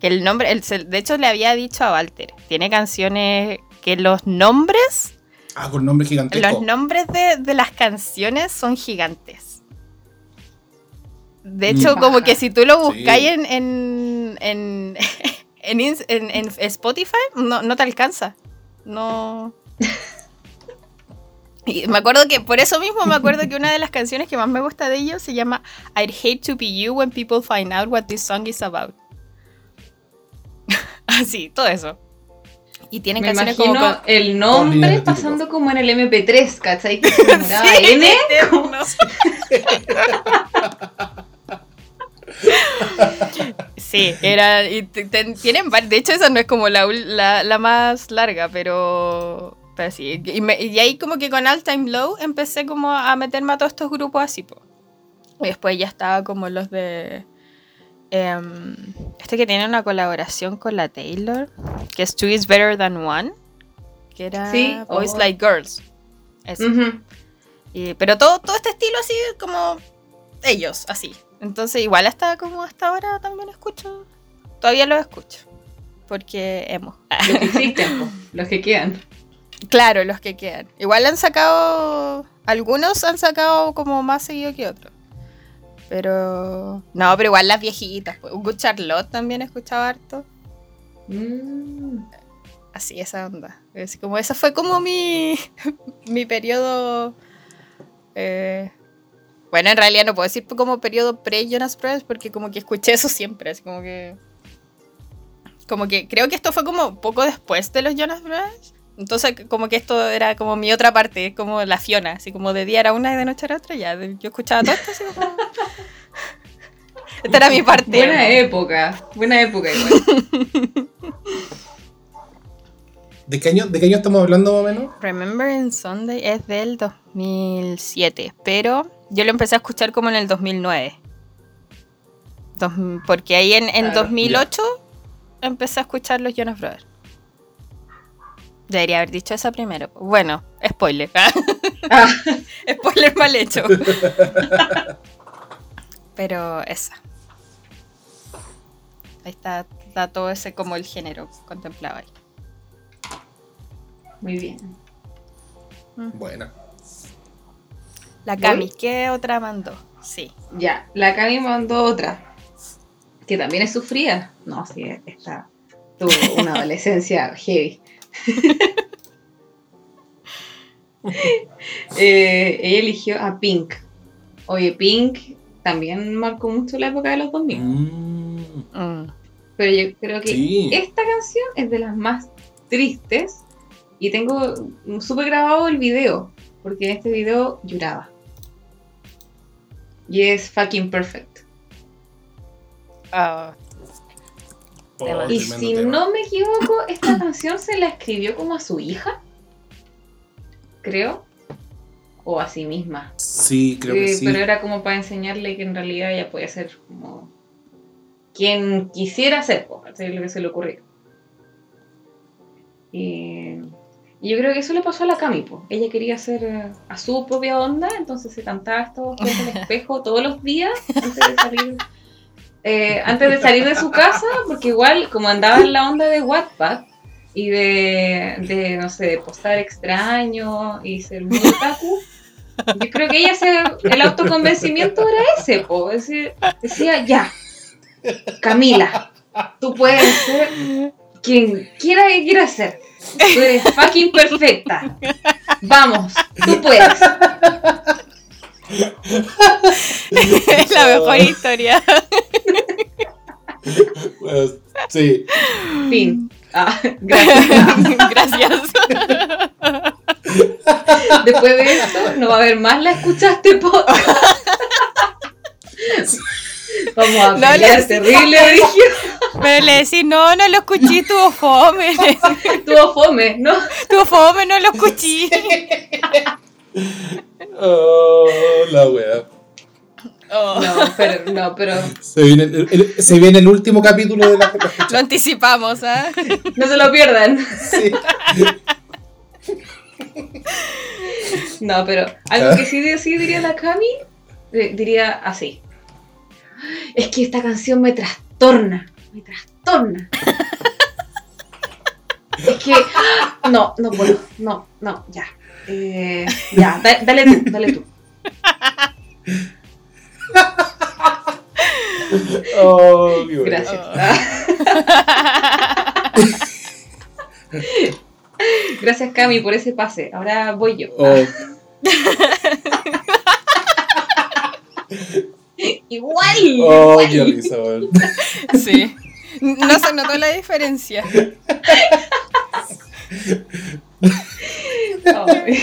que el nombre, el- de hecho le había dicho a Walter, tiene canciones que los nombres Ah, con nombre gigantesco. los nombres de, de las canciones son gigantes. De hecho, Mm. como que si tú lo buscáis Sí. en, en, en, en ins- en- en Spotify, no, no te alcanza. No. Y me acuerdo que, por eso mismo, me acuerdo que una de las canciones que más me gusta de ellos se llama I'd hate to be you when people find out what this song is about. Así, todo eso. Y tienen me canciones imagino como. con- el nombre pasando como en el MP3, ¿cachai? Que se Sí, N. eterno. Sí, era. Y tienen De hecho, esa no es como la, la más larga, pero. Pero sí. Y, me- y ahí, como que con All Time Low empecé como a meterme a todos estos grupos así, po. Y después ya estaba como los de. em, este que tiene una colaboración con la Taylor, que es Two is Better Than One, que era Sí, Boys oh. Like Girls. Y- pero todo, todo este estilo así como ellos, así. Entonces igual hasta como hasta ahora también escucho. Todavía lo escucho. Porque hemos. Los que existen, los que quedan. Claro, los que quedan. Igual han sacado. Algunos han sacado como más seguido que otros. Pero. No, pero igual las viejitas. pues. Good Charlotte también he escuchado harto. Mm. Así, esa onda. Es como, esa fue como mi, mi periodo. eh, bueno, en realidad no puedo decir como periodo pre-Jonas Brothers porque como que escuché eso siempre. Así como que. Como que creo que esto fue como poco después de los Jonas Brothers. Entonces, como que esto era como mi otra parte, como la Fiona. Así como de día era una y de noche era otra. Ya, yo escuchaba todo esto así como. Esta era mi parte. Buena época, buena época igual. ¿De qué, año, ¿De qué año estamos hablando más o menos? Remembering Sunday es del 2007, pero yo lo empecé a escuchar como en el 2009. Dos- porque ahí en, en Claro, 2008 empecé a escuchar los Jonas Brothers. Debería haber dicho esa primero. Bueno, spoiler. Ah, spoiler mal hecho. pero esa. Ahí está, está todo ese como el género contemplado ahí. muy bien. Buena. La ¿Voy? Cami, ¿qué otra mandó? Sí. Ya, la Cami mandó otra. Que también es sufrida. No, sí, esta tuvo una adolescencia heavy. Eh, ella eligió a Pink. Oye, Pink también marcó mucho la época de los 2000. Mm, Mm. Pero yo creo que Sí. esta canción es de las más tristes. Y tengo súper grabado el video. Porque en este video lloraba. Y es fucking perfect. Ah, oh. Y si tema. no me equivoco, esta canción se la escribió como a su hija. Creo. o a sí misma. Sí, creo que Eh, sí. Pero era como para enseñarle que en realidad ella podía ser como quien quisiera ser, lo que se le ocurrió. Y, yo creo que eso le pasó a la Cami, po. ella quería ser eh, a su propia onda, entonces se cantaba esto frente al espejo todos los días antes de salir. Eh, antes de salir de su casa, porque igual como andaba en la onda de Wattpad y de, de no sé, de postar extraño y ser muy otaku, yo creo que ella se, el autoconvencimiento era ese, po, decía, ya, Camila, tú puedes ser quien quiera que quieras ser. Tú eres fucking perfecta. Vamos, tú puedes. Es la mejor historia. Bueno, sí. Fin. Ah, gracias. Gracias. Después de esto, no va a haber más la escuchaste podcast. Vamos a No, pelear terrible, Brigio. Pero le decís, no, no lo escuché, tuvo fome. Tuvo fome, ¿no? Tuvo fome, no lo escuché. Oh, la wea. Oh, No, pero, no, pero Se viene el, el- se viene el último capítulo de la lo anticipamos, ¿ah? no se lo pierdan. Sí. No, pero algo que sí, sí diría la Cami, eh, diría así. Es que esta canción me trastorna, me trastorna. es que, no, no puedo, no, no, ya. Eh, ya, da- dale tú, dale tú. Oh. Gracias. Gracias, Cami, por ese pase. Ahora voy yo. Oh, Igual. oh, igual. qué risa. Sí. No se notó la diferencia. Ay.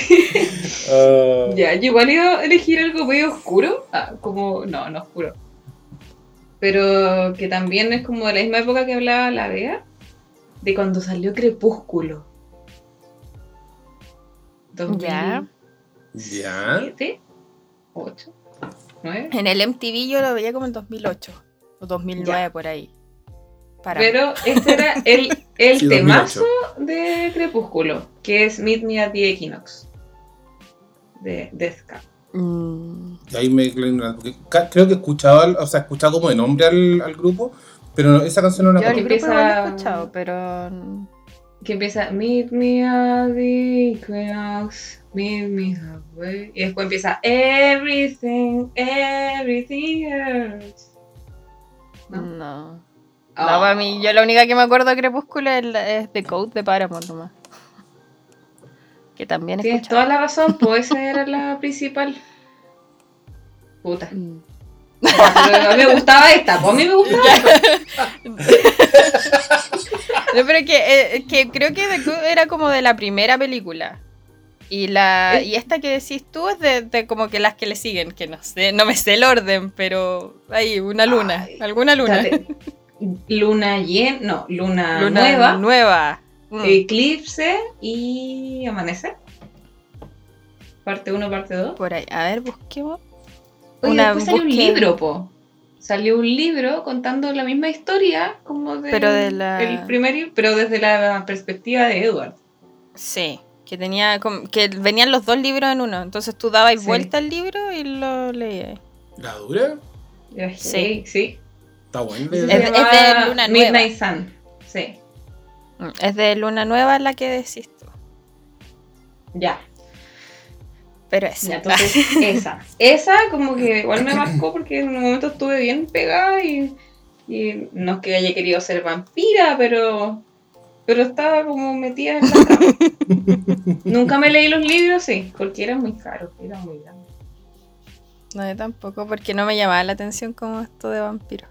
Ah, Ya, yo igual iba a elegir algo medio oscuro. Ah, como, no, no oscuro. Pero que también es como de la misma época que hablaba la Bea. De cuando salió Crepúsculo. Ya. Ya. 2007, 8, 9. En el MTV yo lo veía como en 2008 o 2009 por ahí. Para Pero este era el, el Sí, temazo 2008. de Crepúsculo, que es Meet Me at the Equinox. De Death Cab. Mm, Y Ahí me creo que escuchaba, o sea, escuchaba como de nombre al, al grupo, pero no- esa canción no la yo el que conozco. lo he empieza- escuchado, pero Que empieza Meet Me at the Equinox, Meet Me halfway. Y después empieza Everything, Everything hurts. no. ¿No? No, Ah. para mí, yo la única que me acuerdo de Crepúsculo es, la- es The Code de Paramount nomás. Que también Tienes toda la razón, pues esa era la principal. Puta. Mm. Mí me gustaba esta, pues a mí me gustaba. No, pero que, eh, que creo que The era como de la primera película. Y la Eh. y esta que decís tú es de, de como que las que le siguen, que no sé, no me sé el orden, pero hay una luna, Ay, alguna luna. Luna llena, no, luna, Luna nueva, nueva. Mm. eclipse y amanecer. Parte 1, parte 2. Por ahí, a ver, busquemos. Oye, Una después salió un libro, po. Salió un libro contando la misma historia como de Pero de la- el primer, pero desde la perspectiva de Edward. Sí, que tenía que venían los dos libros en uno, entonces tú dabas Sí. vuelta al libro y lo leías. ¿La dura? Dije, Sí. sí. Está bueno. Es es de Luna Nueva. Midnight Sun. Sí. Mm, Es de Luna Nueva la que decís tú. Ya. Pero es. Ya, entonces esa. Esa como que igual me marcó porque en un momento estuve bien pegada y, y no es que haya querido ser vampira, pero pero estaba como metida en la. Nunca me leí los libros, sí, porque eran muy caros, eran muy grandes. No, yo tampoco, porque no me llamaba la atención como esto de vampiro.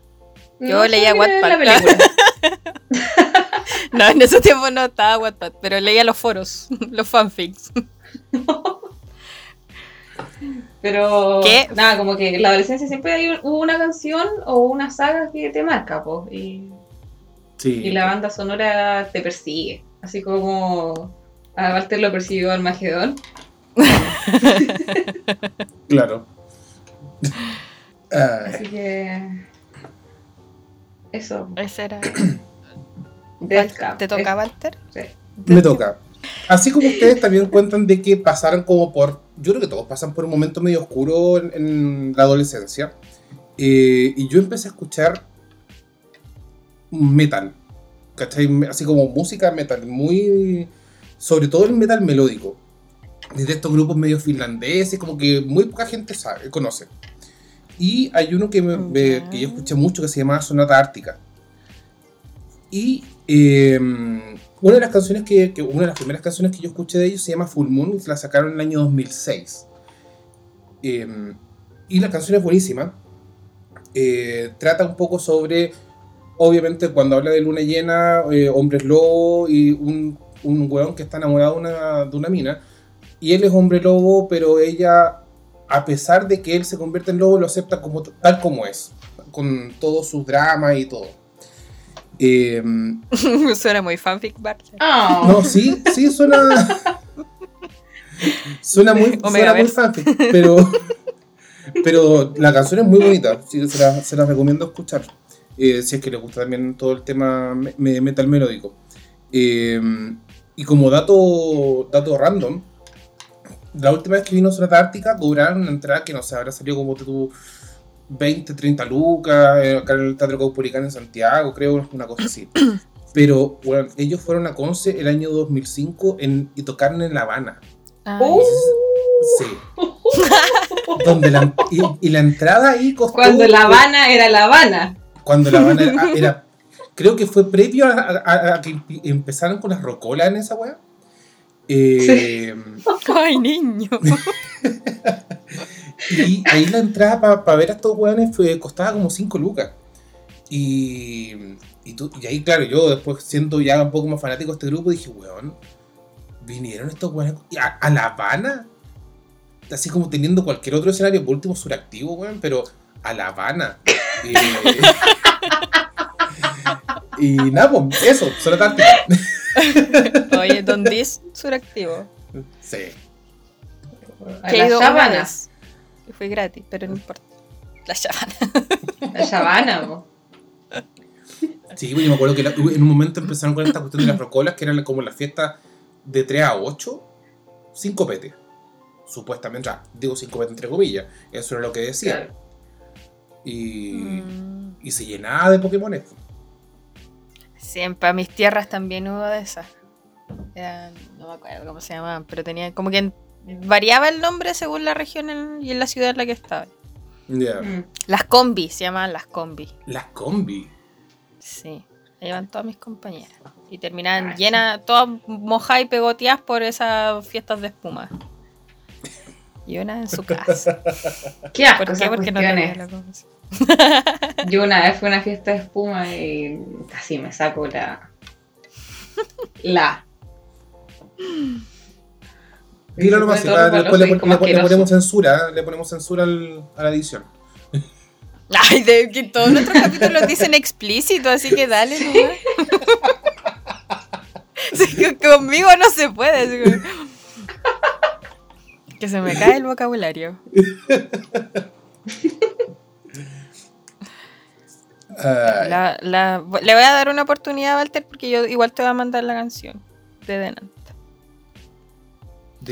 Yo No, leía Wattpad. No, en ese tiempo no estaba Wattpad, pero leía los foros, los fanfics. Pero ¿Qué? nada, como que en la adolescencia siempre hay un- una canción o una saga que te marca, pues, y, Sí. y la banda sonora te persigue. Así como a Walter lo persiguió Armagedón. Claro. Así que. Eso. Ese era. ¿Te toca, Walter? Sí. me toca. Así como ustedes también cuentan de que pasaron como por. Yo creo que todos pasan por un momento medio oscuro en, en la adolescencia. Eh, y yo empecé a escuchar metal. ¿Cachai? Así como música metal. Muy. Sobre todo el metal melódico. De estos grupos medio finlandeses, como que muy poca gente sabe, conoce. Y hay uno que, me- me- Ya. que yo escuché mucho que se llama Sonata Ártica. Y eh, una de las canciones que, una de las primeras canciones que yo escuché de ellos se llama Full Moon y la sacaron en el año 2006. Eh, y la canción es buenísima. Eh, trata un poco sobre, obviamente cuando habla de luna llena, eh, hombres lobo y un, un weón que está enamorado de una, de una mina. Y él es hombre lobo, pero ella, a pesar de que él se convierte en lobo, lo acepta como, tal como es, con todos sus dramas y todo. Eh, Suena muy fanfic, Walter. Oh. no, sí, sí, suena. Suena muy, suena muy fanfic, pero. Pero la canción es muy bonita, sí, se la, se la recomiendo escuchar. eh, si es que les gusta también todo el tema me- me- metal melódico. Eh, y como dato, dato random, la última vez que vino Sonata Ártica cobraron una entrada que no sé, habrá salido como tu 20, 30 lucas, eh, acá en el Teatro Caupolicán en Santiago, creo, una cosa así. Pero bueno, ellos fueron a Conce el año 2005 en, y tocaron en La Habana. Uh, Sí. Donde la, y, y la entrada ahí costó. cuando La Habana era La Habana. Cuando La Habana era. era- creo que fue previo a, a- a que empe- empezaron con las rocolas en esa weá. Eh, Ay, niño. Y ahí la entrada para ver a estos weones fue, costaba como 5 lucas. Y, y, tú- y ahí, claro, yo después siendo ya un poco más fanático de este grupo, dije, weón, vinieron estos weones a, a La Habana. Así como teniendo cualquier otro escenario, por último suractivo, weón, pero a La Habana. Eh, y nada, pues, eso, solo táctica. Oye, Don Dis, suractivo. Sí. A Que he Que fue gratis, pero no importa. La Shabana. La Sabana, po. Sí, pues, yo me acuerdo que la- en un momento empezaron con esta cuestión de las rocolas, que eran como la fiesta de 3 a 8, sin copete. Supuestamente, digo sin copete entre comillas, eso era lo que decían. Claro. Y, Mm. y se llenaba de Pokémones. Siempre, a mis tierras también hubo de esas. Eran, no me acuerdo cómo se llamaban, pero tenían como que en- variaba el nombre según la región en- y en la ciudad en la que estaba. Mm. Las combi, se llamaban las combi. Las combi. Sí, ahí van todas mis compañeras. Y terminaban Ah, llenas, todas mojadas y pegoteadas por esas fiestas de espuma. Y una en su casa. Qué asco ¿Por qué? Porque no la. Yo una vez fui a una fiesta de espuma y casi me saco la. La. Dilo nomás, después le, y pon- como le ponemos censura, ¿eh? le ponemos censura al- a la edición. Ay, de que todos nuestros capítulos dicen explícito, así que dale nomás. Sí, conmigo no se puede. así que- Que se me cae el vocabulario. Ay, La- la- le voy a dar una oportunidad a Walter porque yo igual te voy a mandar la canción de Denant.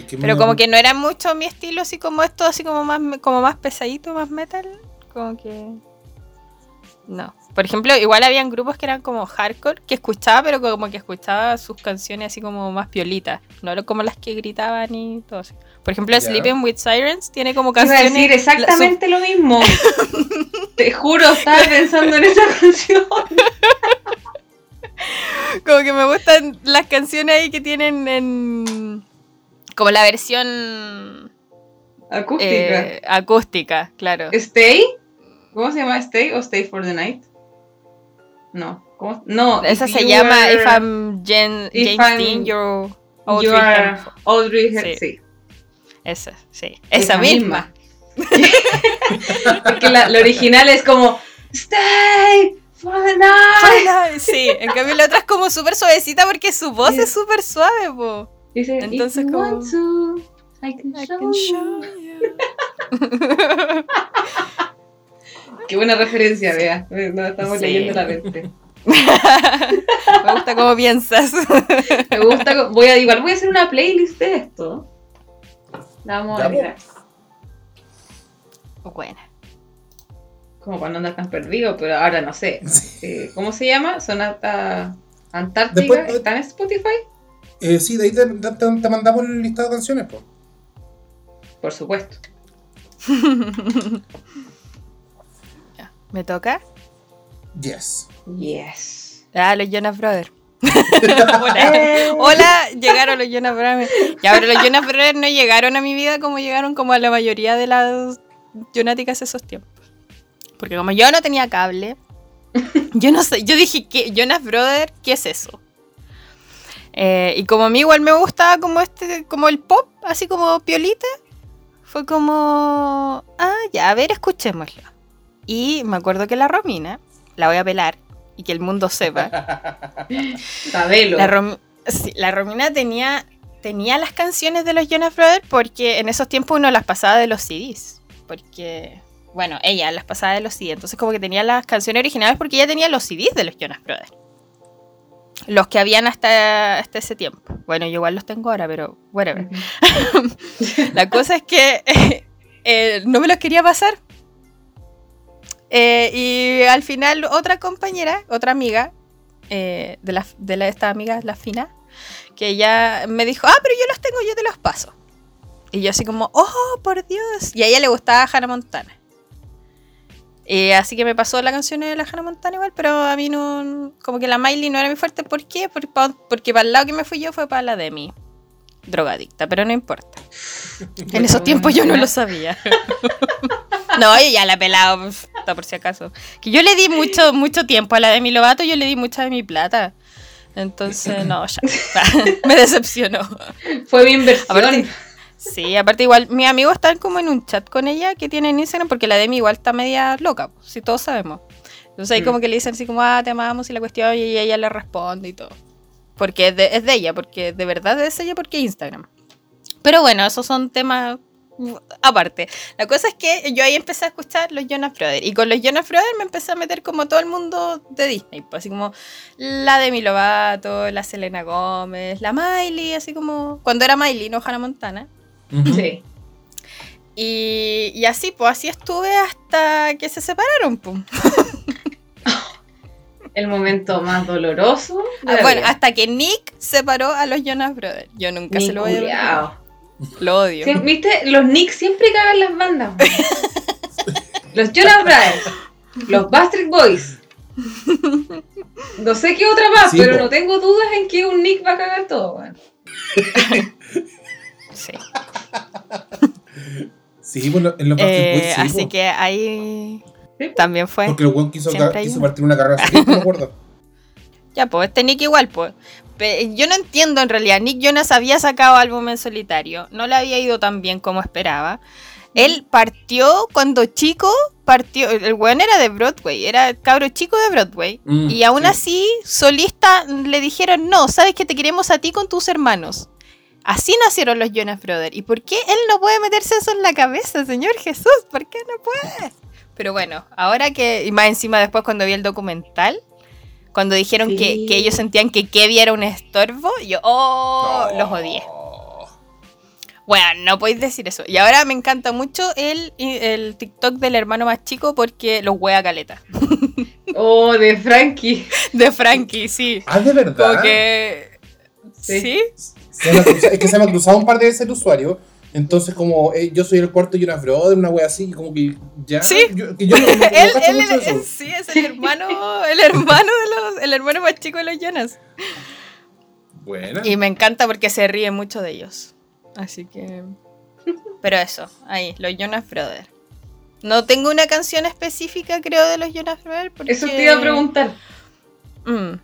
¿De qué Pero me- como que no era mucho mi estilo, así como esto, así como más, como más pesadito, más metal. Como que. No. Por ejemplo, igual habían grupos que eran como hardcore, que escuchaba, pero como que escuchaba sus canciones así como más piolitas. No como las que gritaban y todo eso. Por ejemplo, Ya. Sleeping with Sirens tiene como Iba a canciones. decir la- exactamente lo mismo. Te juro, estaba pensando en esa canción. como que me gustan las canciones ahí que tienen en. Como la versión Acústica. eh, acústica, claro. ¿Stay? ¿Cómo se llama Stay o Stay for the Night? No. ¿Cómo? No. Esa se you llama If I'm Jen, If James Dean, you're You Audrey Hepburn. Audrey Hepburn, Sí. Esa, sí. Esa, misma. Porque la, la original es como Stay for the night. Sí, en cambio la otra es como súper suavecita porque su voz Sí. es súper suave, po. Dice, Entonces, If you como- want to I can I show can you. show you. Qué buena referencia, vea. No estamos Sí. leyendo la mente. Me gusta cómo piensas. Me gusta. Voy a, igual voy a hacer una playlist de esto. La vamos a Ya, agregar. Buena. Como para no andar tan perdido, pero ahora no sé. Sí. Eh, ¿Cómo se llama? Sonata Antártica. Después- ¿Está en Spotify? Eh, sí, de ahí te, te- te mandamos el listado de canciones, pues. Por supuesto. Ya, ¿Me toca? Yes. Yes. Ah, los Jonas Brothers. Hola. Hola, llegaron los Jonas Brothers. Ya, pero los Jonas Brothers no llegaron a mi vida como llegaron como a la mayoría de las Jonáticas esos tiempos. Porque como yo no tenía cable, yo no sé, yo dije, ¿qué? Jonas Brothers, ¿qué es eso? Eh, y como a mí igual me gustaba como este, como el pop, así como piolita, fue como, ah, ya, a ver, escuchémoslo. Y me acuerdo que la Romina, la voy a pelar y que el mundo sepa, la, Rom- sí, la Romina tenía, tenía las canciones de los Jonas Brothers porque en esos tiempos uno las pasaba de los CDs. Porque, bueno, ella las pasaba de los CDs. Entonces como que tenía las canciones originales porque ella tenía los CDs de los Jonas Brothers. Los que habían hasta, hasta ese tiempo. Bueno, yo igual los tengo ahora, pero whatever. La cosa es que eh, no me los quería pasar. Eh, y al final otra compañera, otra amiga, eh, de, la, de la, esta amiga, la fina, que ella me dijo, ah, pero yo los tengo, yo te los paso. Y yo así como, oh, por Dios. Y a ella le gustaba Hannah Montana. Eh, así que me pasó la canción de la Hannah Montana igual, pero a mí no, como que la Miley no era mi fuerte. ¿Por qué? Porque, pa- porque para el lado que me fui yo fue para la Demi. Drogadicta, pero no importa. En esos tiempos yo no lo sabía. No, ella ya la he pelado, por si acaso. Que yo le di mucho, mucho tiempo a la de mi Lovato, yo le di mucha de mi plata. Entonces, no, ya. Me decepcionó. Fue mi inversión. Aparte- Sí, aparte igual, mis amigos están como en un chat con ella que tiene en Instagram, porque la Demi igual está media loca, si todos sabemos. Entonces ahí Mm. como que le dicen así como, ah, te amamos y la cuestión, y ella le responde y todo. Porque es de, es de ella, porque de verdad es ella, porque Instagram. Pero bueno, esos son temas aparte. La cosa es que yo ahí empecé a escuchar los Jonas Brothers. Y con los Jonas Brothers me empecé a meter como todo el mundo de Disney. pues, así como la Demi Lovato, la Selena Gómez, la Miley, así como... Cuando era Miley, no Hannah Montana. Sí. Y, y así, pues así estuve hasta que se separaron. Pues. El momento más doloroso. Ah, bueno, hasta que Nick separó a los Jonas Brothers. Yo nunca se lo voy a. Lo odio. Sí, ¿Viste? Los Knicks siempre cagan las bandas. los Jonas Brothers. Los Bastard Boys. No sé qué otra más, Sí, pero po. no tengo dudas en que un Nick va a cagar todo. weón. Sí. Sí, bueno, en los Backstreet Eh, sí, así po. que ahí Sí. también fue. Porque el weón quiso, partir una carrera así, no me acuerdo. Ya, pues este Nick igual, pues. Yo no entiendo en realidad. Nick Jonas había sacado álbum en solitario. No le había ido tan bien como esperaba. Él partió cuando chico, partió. El weón era de Broadway, era cabro chico de Broadway. Mm, y aún sí. así, solista le dijeron: No, sabes que te queremos a ti con tus hermanos. Así nacieron los Jonas Brothers. ¿Y por qué él no puede meterse eso en la cabeza, Señor Jesús? ¿Por qué no puede? Pero bueno, ahora que. Y más encima, después, cuando vi el documental, cuando dijeron que, Sí. que ellos sentían que Kevin era un estorbo, yo, oh, No. los odié. Bueno, no podéis decir eso. Y ahora me encanta mucho el, el TikTok del hermano más chico porque los wea caleta. Oh, de Frankie. De Frankie, sí. Ah, de verdad. Como que. Sí. ¿Sí? Se me ha cruzado- es que se me ha cruzado un par de veces el usuario. Entonces, como eh, yo soy el cuarto y una brother, una wea así, y como que ya. Sí. Yo, que yo no, no- no él, cacho él mucho es- eso. sí, es el hermano, el hermano de los, el hermano más chico de los Jonas. Bueno. Y me encanta porque se ríe mucho de ellos. Así que. Pero eso, ahí, los Jonas Brothers. No tengo una canción específica, creo, de los Jonas Brothers. Porque... Eso te iba a preguntar. Mm.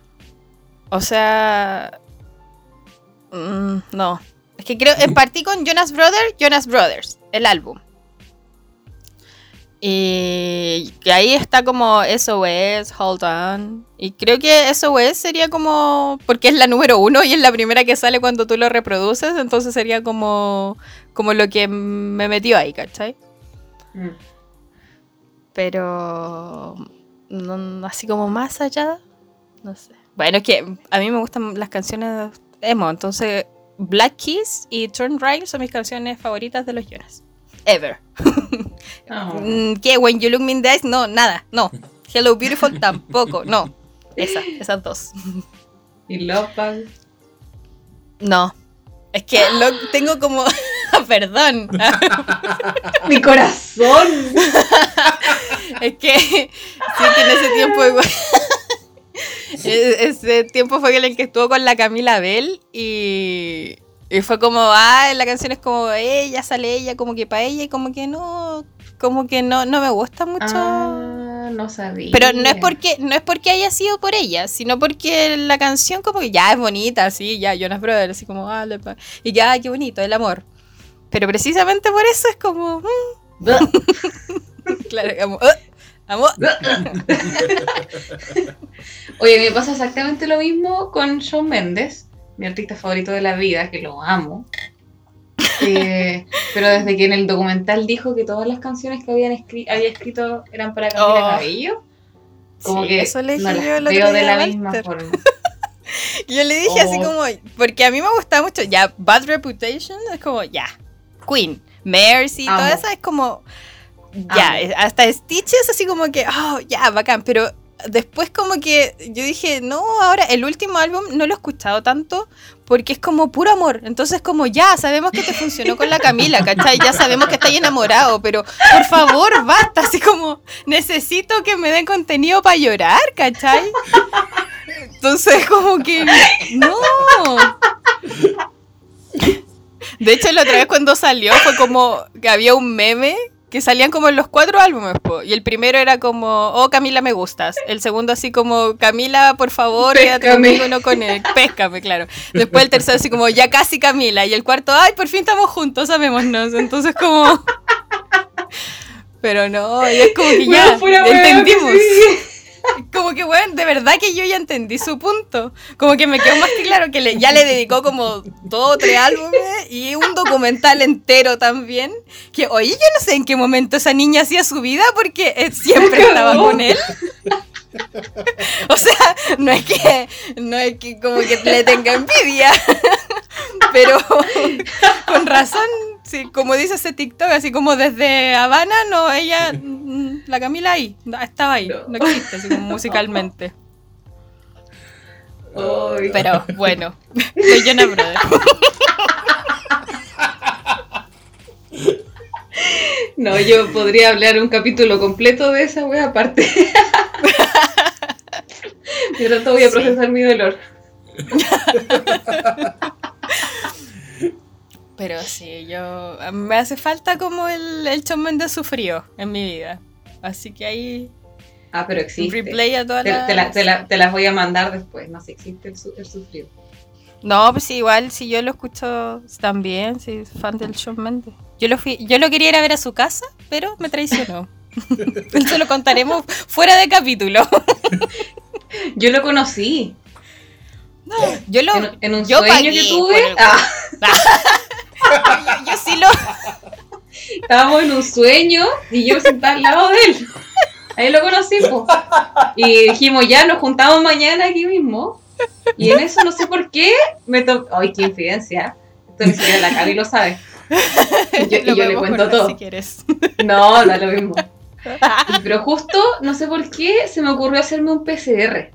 O sea. Mm, no. Es que creo. En partí con Jonas Brothers, Jonas Brothers, el álbum. Y que ahí está como SOS, Hold On. Y creo que SOS sería como. Porque es la número uno y es la primera que sale cuando tú lo reproduces. Entonces sería como. Como lo que me metió ahí, ¿cachai? Mm. Pero. no- así como más allá. No sé. Bueno, es que a mí me gustan las canciones emo. Entonces, Black Keys y Turn Right son mis canciones favoritas de los Jonas. Ever. Mm, ¿Qué? When You Look Me in the Eyes? No, nada, no. Hello Beautiful tampoco, no. Esa, esas dos. Y Love Bug. No. Es que lo tengo como. Perdón. Mi corazón. Es que. Sí, que en ese tiempo igual. E- Ese tiempo fue el que estuvo con la Camila Bell y. Y fue como, ah, la canción es como ella, sale ella, como que para ella, y como que no. Como que no, no me gusta mucho. Ah, no sabía. Pero no es porque no es porque haya sido por ella, sino porque la canción como que ya es bonita, así, ya Jonas Brothers, así como, ah, le pa- y ya, qué bonito, el amor. Pero precisamente por eso es como, mm, claro, como, "Ah, amor. Oye, me pasa exactamente lo mismo con Shawn Mendes, mi artista favorito de la vida, que lo amo. Eh, pero desde que en el documental dijo que todas las canciones que habían escri- había escrito eran para Camila Oh. Cabello, como Sí, que eso le no dije las otro veo de la misma forma. Yo le dije así Oh. como, porque a mí me gustaba mucho, ya, Bad Reputation es como, ya, Queen, Mercy, Amo. toda esa es como, ya, es- hasta Stitches así como que, oh, ya, bacán, pero después como que yo dije, no, ahora el último álbum no lo he escuchado tanto porque es como puro amor, entonces como ya, sabemos que te funcionó con la Camila, ¿cachai? Ya sabemos que estás enamorado, pero por favor, basta, así como necesito que me den contenido para llorar, ¿cachai? Entonces como que no. De hecho, la otra vez cuando salió fue como que había un meme que salían como en los cuatro álbumes, po, y el primero era como, oh Camila me gustas, el segundo así como, Camila por favor, quédate conmigo, no con él, péscame, claro. Después el tercero así como, ya casi Camila, y el cuarto, ay, por fin estamos juntos, amémonos, entonces como... Pero no, y es como que ya, Bueno, entendimos. que sí. Como que, bueno, de verdad que yo ya entendí su punto. Como que me quedó más que claro que le- ya le dedicó como dos o tres álbumes y un documental entero también. Que, oye, yo no sé en qué momento esa niña hacía su vida porque eh, siempre estaba con él. O sea, no es que, no es que como que le tenga envidia. Pero con razón, sí, como dice ese TikTok, así como desde Habana, no, ella, mm, la Camila ahí, estaba ahí, No. no existe, así como musicalmente. Pero bueno, soy Jonah Brother. No, yo podría hablar un capítulo completo de esa wea aparte. Pero todo voy a Sí. procesar mi dolor. Pero sí, yo me hace falta como el, el Mendes sufrió en mi vida. Así que ahí Ah, pero existe. replay a todas Te, las... te la- te la- te las voy a mandar después. No sé, existe el, el sufrido. No, pues igual si yo lo escucho también, si es fan del Shawn Mendes. Yo lo fui, yo lo quería ir a ver a su casa, pero me traicionó. Eso lo contaremos fuera de capítulo. Yo lo conocí Yo lo en, en un yo sueño que tuve. el- Ah, yo, yo sí lo estábamos en un sueño y yo sentada al lado de él. Ahí lo conocí, po. Y dijimos, ya nos juntamos mañana aquí mismo. Y en eso no sé por qué me tocó. ¡Ay, qué infidencia! Esto ni siquiera la Cami lo sabe. Y yo, y lo yo le cuento todo. si quieres. No, da lo mismo. Pero justo, no sé por qué, se me ocurrió hacerme un PCR.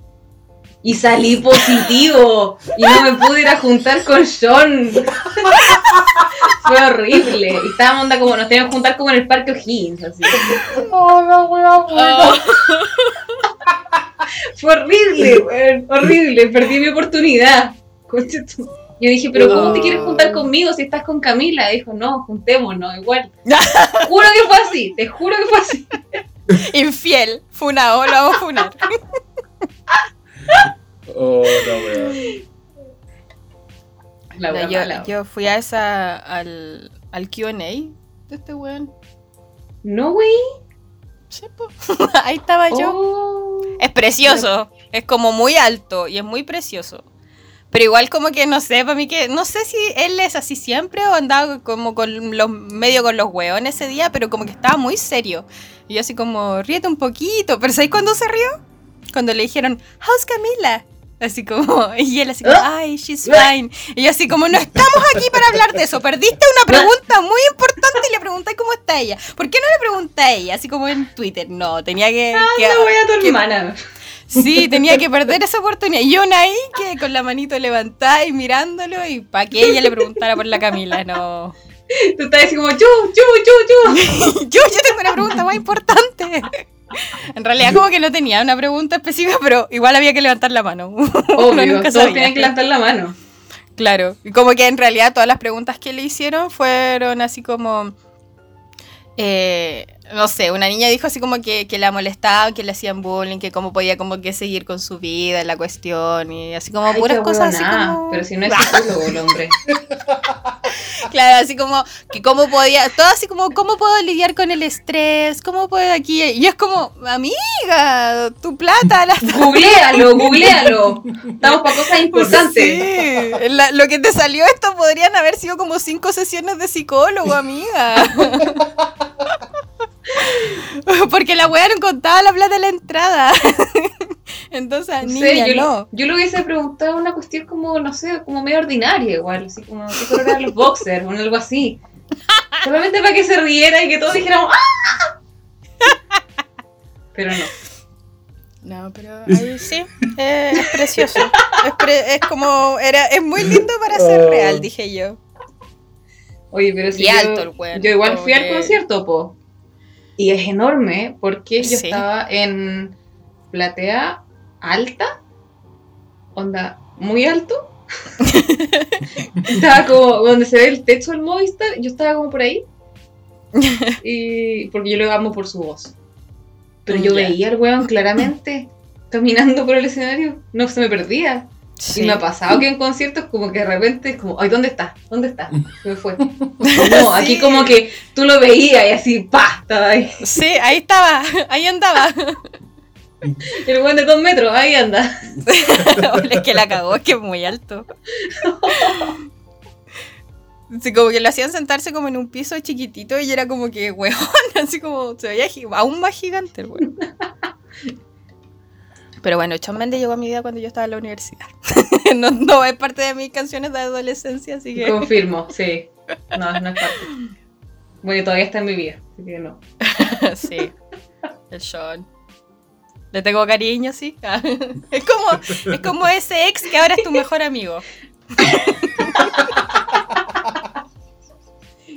Y salí positivo. Y no me pude ir a juntar con Sean. Fue horrible. Y estábamos onda como, nos teníamos que juntar como en el parque O'Higgins, así. Oh, Fue horrible, weón, horrible. Perdí mi oportunidad. Yo dije, pero ¿cómo te quieres juntar conmigo si estás con Camila? Dijo, no, juntémonos, igual. Juro que fue así, te juro que fue así. infiel, funao, lo vamos a funar. Oh, no, weón. La No, wea yo, fui a esa al, al QA de este weón. No. Sí, po. Ahí estaba yo. Oh. Es precioso. Es como muy alto y es muy precioso. Pero igual como que no sé, para mí que no sé si él es así siempre o andaba como con los medio con los hueones ese día, pero como que estaba muy serio. Y yo así como, ríete un poquito. Pero ¿sabes cuándo se rió? Cuando le dijeron, how's Camila? Así como, y él así como, ay, she's fine. Y yo así como, no estamos aquí para hablar de eso. Perdiste una pregunta muy importante y le pregunté cómo está ella. ¿Por qué no le pregunté a ella? Así como en Twitter. No, tenía que... que- Ah, no voy a tu que- hermana. Sí, tenía que perder esa oportunidad. Y una ahí que con la manito levantada y mirándolo y para que ella le preguntara por la Camila, no. Tú estás así como, yo, yo, yo, yo. Yo, yo tengo una pregunta más importante. En realidad como que no tenía una pregunta específica, pero igual había que levantar la mano. Obvio, nunca todos tienen que levantar la mano. Claro, y como que en realidad todas las preguntas que le hicieron fueron así como, eh, no sé, una niña dijo así como que, que la molestaban, que le hacían bullying, que cómo podía como que seguir con su vida, la cuestión, y así como Ay, puras cosas así como... Pero si no es psicólogo el hombre. Claro, así como que cómo podía, todo así como cómo puedo lidiar con el estrés, cómo puedo aquí, y es como, amiga, tu plata la Googlealo, googlealo. Estamos para cosas importantes. Sí, la- lo que te salió esto podrían haber sido como cinco sesiones de psicólogo, amiga. Porque la weá no contaba la plata de la entrada. Entonces, No niña, sé, yo, no. yo le hubiese preguntado una cuestión como, no sé, como medio ordinaria igual, así como qué color eran los boxers o algo así. Solamente para que se riera y que todos dijéramos ¡Ah! Pero no. No, pero ahí sí, eh, es precioso. Es, pre- es como, era, es muy lindo para ser real, dije yo. Oye, pero si Y yo, alto el weón, yo igual fui al concierto, po. Y es enorme porque yo Sí. estaba en platea alta, onda muy alto. estaba como donde se ve el techo del Movistar, yo estaba como por ahí. Y porque yo lo amo por su voz. Pero yo Ya. veía al weón claramente caminando por el escenario, no se me perdía. Sí. Y me ha pasado que en conciertos como que de repente es como, ay, ¿dónde está? ¿Dónde está? Se me fue. No, aquí Sí. como que tú lo veías y así, pa, estaba ahí. Sí, ahí estaba, ahí andaba. El weón de dos metros, ahí anda. Es que la cagó, es que es muy alto. Sí, como que lo hacían sentarse como en un piso chiquitito y era como que, weón, así como se veía aún más gigante el weón. Pero bueno, Shawn Mendes llegó a mi vida cuando yo estaba en la universidad. no, no es parte de mis canciones de adolescencia, así que... Confirmo, sí. No, no es parte. Bueno, todavía está en mi vida, así que no. sí, el Sean. Le tengo cariño, sí. es, como, es como ese ex que ahora es tu mejor amigo.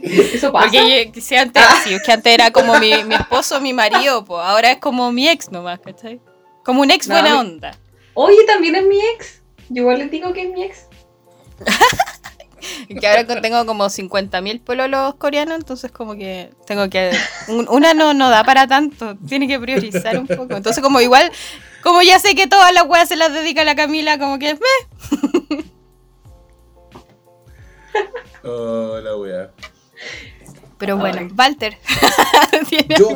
Eso pasa. Porque yo- si antes, sí, es que antes era como mi, mi esposo, mi marido, pues ahora es como mi ex nomás, ¿cachai? Como un ex No, buena onda. Oye, también es mi ex. Yo igual les digo que es mi ex. Y que ahora tengo como 50.000 pololos coreanos, entonces como que tengo que... un- una no, no da para tanto, tiene que priorizar un poco. Entonces como igual, como ya sé que todas las weas se las dedica a la Camila, como que... meh. Oh, la wea. Pero bueno, Ay. Walter. tiene Yo,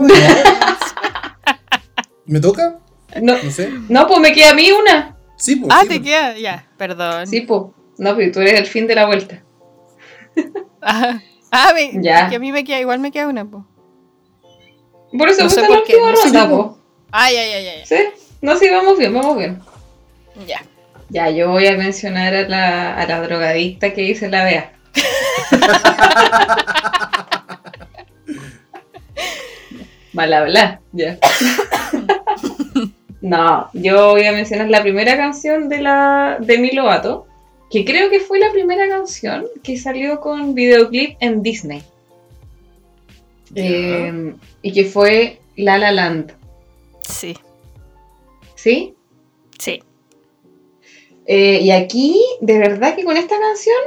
¿Me toca? No, No sé. no pues me queda a mí una. Sí, pues. Ah, sí, te pues. queda, ya, perdón. Sí, pues. No, pero tú eres el fin de la vuelta. Ah, ah, me- Ya. que a mí me queda, igual me queda una, po. Por eso No gusta la última ronda, po. Ay, ay, ay, ay. ¿Sí? No, sí, vamos bien, vamos bien. Ya. Ya, yo voy a mencionar a la, a la drogadicta que dice la Bea. Mal hablar, ya. No, yo voy a mencionar la primera canción de la de Mi Lovato, que creo que fue la primera canción que salió con videoclip en Disney. Eh, y que fue La La Land, Sí, ¿sí? sí. Eh, y aquí, de verdad que con esta canción,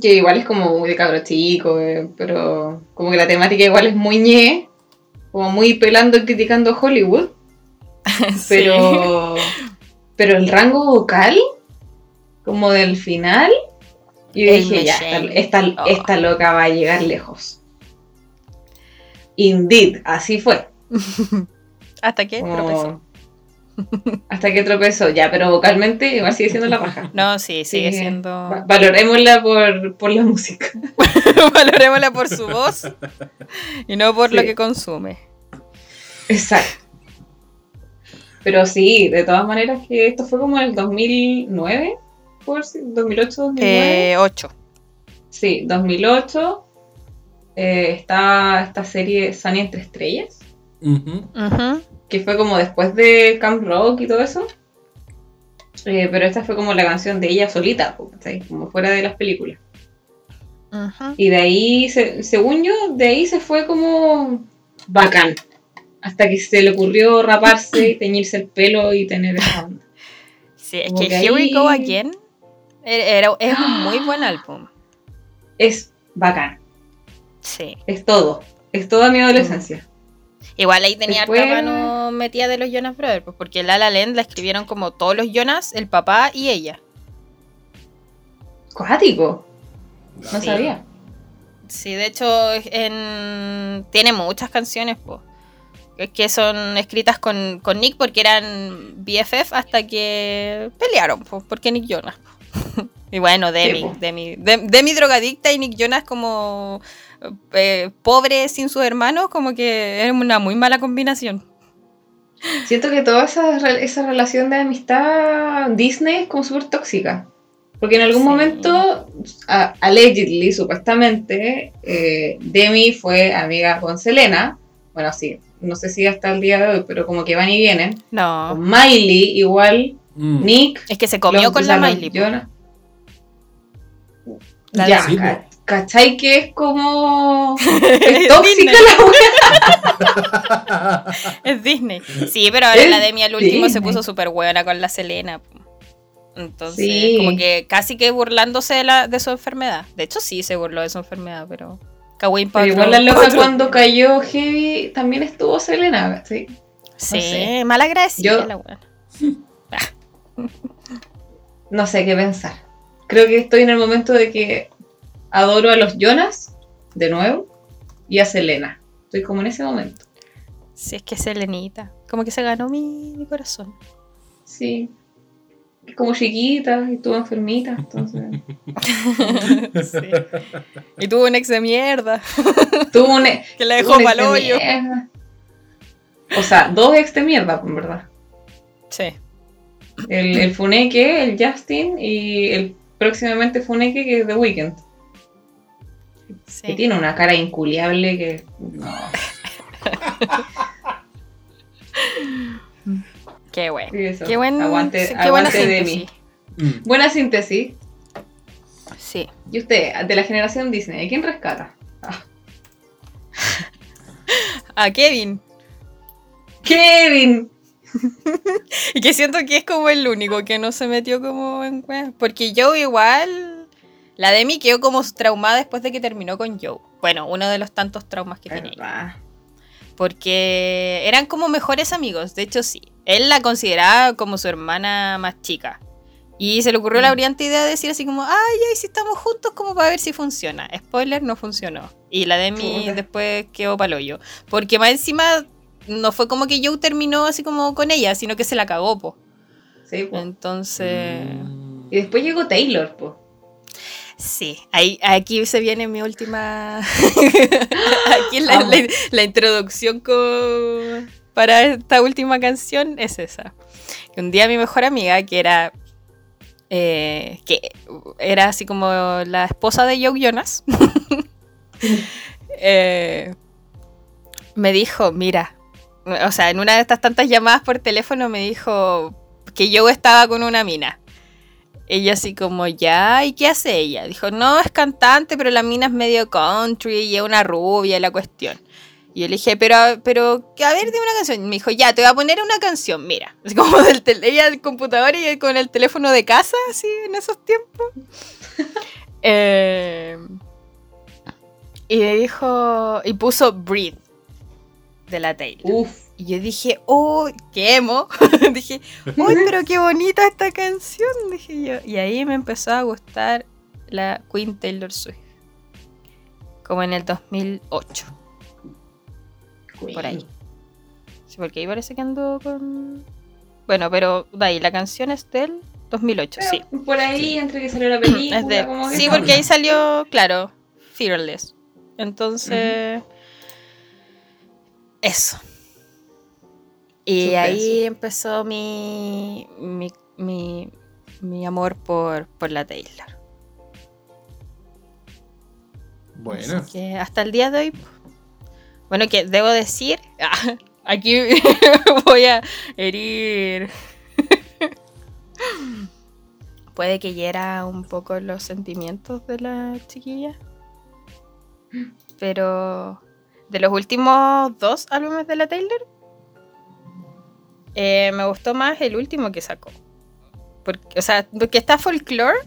que igual es como muy de cabro chico, eh, pero como que la temática igual es muy ñe, como muy pelando y criticando a Hollywood, pero, pero el rango vocal, como del final, yo El dije, ya, esta, esta, Oh. esta loca va a llegar lejos. Indeed, así fue. ¿Hasta qué? Como- Tropezó. Hasta que tropezó, ya, pero vocalmente igual sigue siendo la raja. No, sí, sigue Sí. siendo. Va- Valorémosla por, por la música. Valorémosla por su voz y no por lo que consume. Exacto. Pero sí, de todas maneras que esto fue como en el 2009, por si- 2008, 2009. Eh, 8. Sí, 2008. eh, está esta serie Sunny entre estrellas, que fue como después de Camp Rock y todo eso. Eh, pero esta fue como la canción de ella solita, como fuera de las películas. Y de ahí, se- según yo, de ahí se fue como bacán. Hasta que se le ocurrió raparse y teñirse el pelo y tener esa onda. Sí, es Como que que Here We ahí- Go Again era, es un muy buen álbum. Es bacán. Sí. Es todo. Es toda mi adolescencia. Igual ahí tenía Después- harta mano metida de los Jonas Brothers, pues porque La La Land la escribieron como todos los Jonas, el papá y ella. Cuático. No Sí. sabía. Sí, de hecho, en... tiene muchas canciones, pues. Que son escritas con, con Nick porque eran BFF hasta que pelearon, pues, porque Nick Jonas. y bueno, Demi. Demi, Dem- Demi drogadicta y Nick Jonas como eh, pobre sin sus hermanos, como que era una muy mala combinación. Siento que toda esa, esa relación de amistad Disney es como súper tóxica. Porque en algún Sí. momento, a- allegedly, supuestamente, eh, Demi fue amiga con Selena. Bueno, sí, no sé si hasta el día de hoy, pero como que van y vienen. No, Con Miley, igual. Mm. Nick. es que se comió los- con la Miley. La ya, ca- ¿cachai? Que es como. Es tóxica la wea. Es Disney. Sí, pero ahora Es la Demi al último se puso súper buena con la Selena. Entonces, Sí. como que casi que burlándose de, la, de su enfermedad. De hecho, sí se burló de su enfermedad, pero. Kawin Pero igual la loca cuando cayó Heavy también estuvo Selena, ¿cachai? Sí, sé. mal agradecida Yo- la buena. no sé qué pensar. Creo que estoy en el momento de que adoro a los Jonas, de nuevo, y a Selena. Estoy como en ese momento. Sí, es que Selenita. Como que se ganó mi, mi corazón. Sí. Es como chiquita y estuvo enfermita, entonces. Sí. Y tuvo un ex de mierda tuvo un, e- que la dejó ex de hoyo. O sea, dos ex de mierda, en verdad. Sí. El, el Funeke, el Justin y el próximamente Funeke que es The Weeknd. Que sí. tiene una cara inculiable que. No. Qué bueno. Qué, buen, aguante, sí, qué buena aguante de síntesis. mí. Mm. Buena síntesis. Sí. Y usted, de la generación Disney, ¿a quién rescata? Ah, A Kevin. ¡Kevin! Y que siento que es como el único que no se metió como en. Porque Joe igual. La Demi quedó como traumada después de que terminó con Joe. Bueno, uno de los tantos traumas que tenía. Porque eran como mejores amigos. De hecho, sí. Él la consideraba como su hermana más chica. Y se le ocurrió la brillante idea de decir así como, ay, ay, si estamos juntos como para ver si funciona. Spoiler, no funcionó. Y la Demi Puta. después quedó paloyo. Porque más encima no fue como que Joe terminó así como con ella, sino que se la cagó, po. Sí, po. Entonces, Mm. Y después llegó Taylor, po. sí, ahí, aquí se viene mi última... aquí la, la- la introducción con- para esta última canción es esa. Un día mi mejor amiga, que era... eh, que era así como la esposa de Joe Jonas, eh, me dijo, mira, o sea, en una de estas tantas llamadas por teléfono me dijo que Joe estaba con una mina. Ella así como, ya, ¿y qué hace ella? Dijo, no, es cantante, pero la mina es medio country y es una rubia y la cuestión. Y yo le dije, pero, pero, a ver, dime una canción. Me dijo, ya, te voy a poner una canción, mira. Así como del ella del computador y con el teléfono de casa, así, en esos tiempos. Eh, y dijo, y puso Breathe, de la Taylor. Uf. Y yo dije, oh, qué emo. dije, uy, pero qué bonita esta canción, dije yo. Y ahí me empezó a gustar la Queen Taylor Swift. Como en el 2008, por ahí. Sí, porque ahí parece que ando con. Bueno, pero de ahí, la canción es del 2008, sí. Por ahí, entre que salió la película, Es de- como que sí, porque ahí salió, claro, Fearless. Entonces, eso. Y Suspenso. ahí empezó mi, mi, mi, mi amor por, por la Taylor. Bueno. Así que hasta el día de hoy. Bueno, que debo decir. Aquí voy a herir. Puede que hiera un poco los sentimientos de la chiquilla. Pero de los últimos dos álbumes de la Taylor, eh, me gustó más el último que sacó. Porque, o sea, porque está Folklore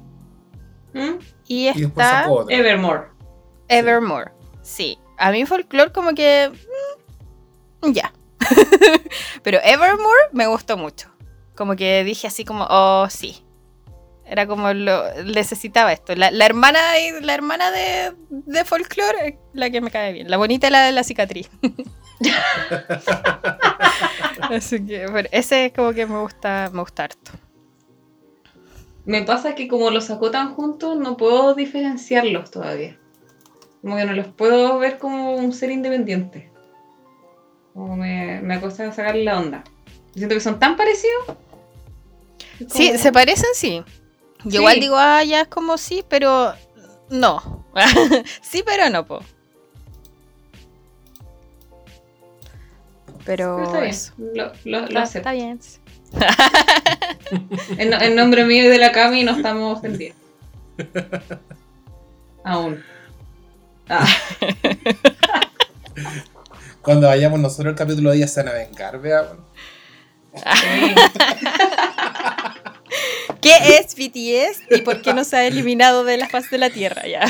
¿Mm? y está. Evermore. Evermore. Sí. A mí Folklore como que... mm, ya. Pero Evermore me gustó mucho. Como que dije así como, oh, sí. Era como lo necesitaba esto. La, la hermana la hermana de, de Folklore, es la que me cae bien. La bonita es la de la cicatriz. así que pero ese es como que me gusta, me gusta harto. Me pasa que como los sacó tan juntos, no puedo diferenciarlos todavía. Como que no los puedo ver como un ser independiente. Como me, me cuesta sacarle la onda. Siento que son tan parecidos. Sí, se parecen, sí. Yo Sí. igual digo, ah, ya es como sí, pero no. sí, pero no, po. Pero, Pero está bien. eso. Lo, lo, lo Está, acepto. está bien. En, en nombre mío y de la Cami no estamos ofendidos. Aún. Ah, Cuando vayamos nosotros al capítulo de ella se van a vengar, vea. bueno. sí. ¿Qué es BTS y por qué no se ha eliminado de la faz de la Tierra ya?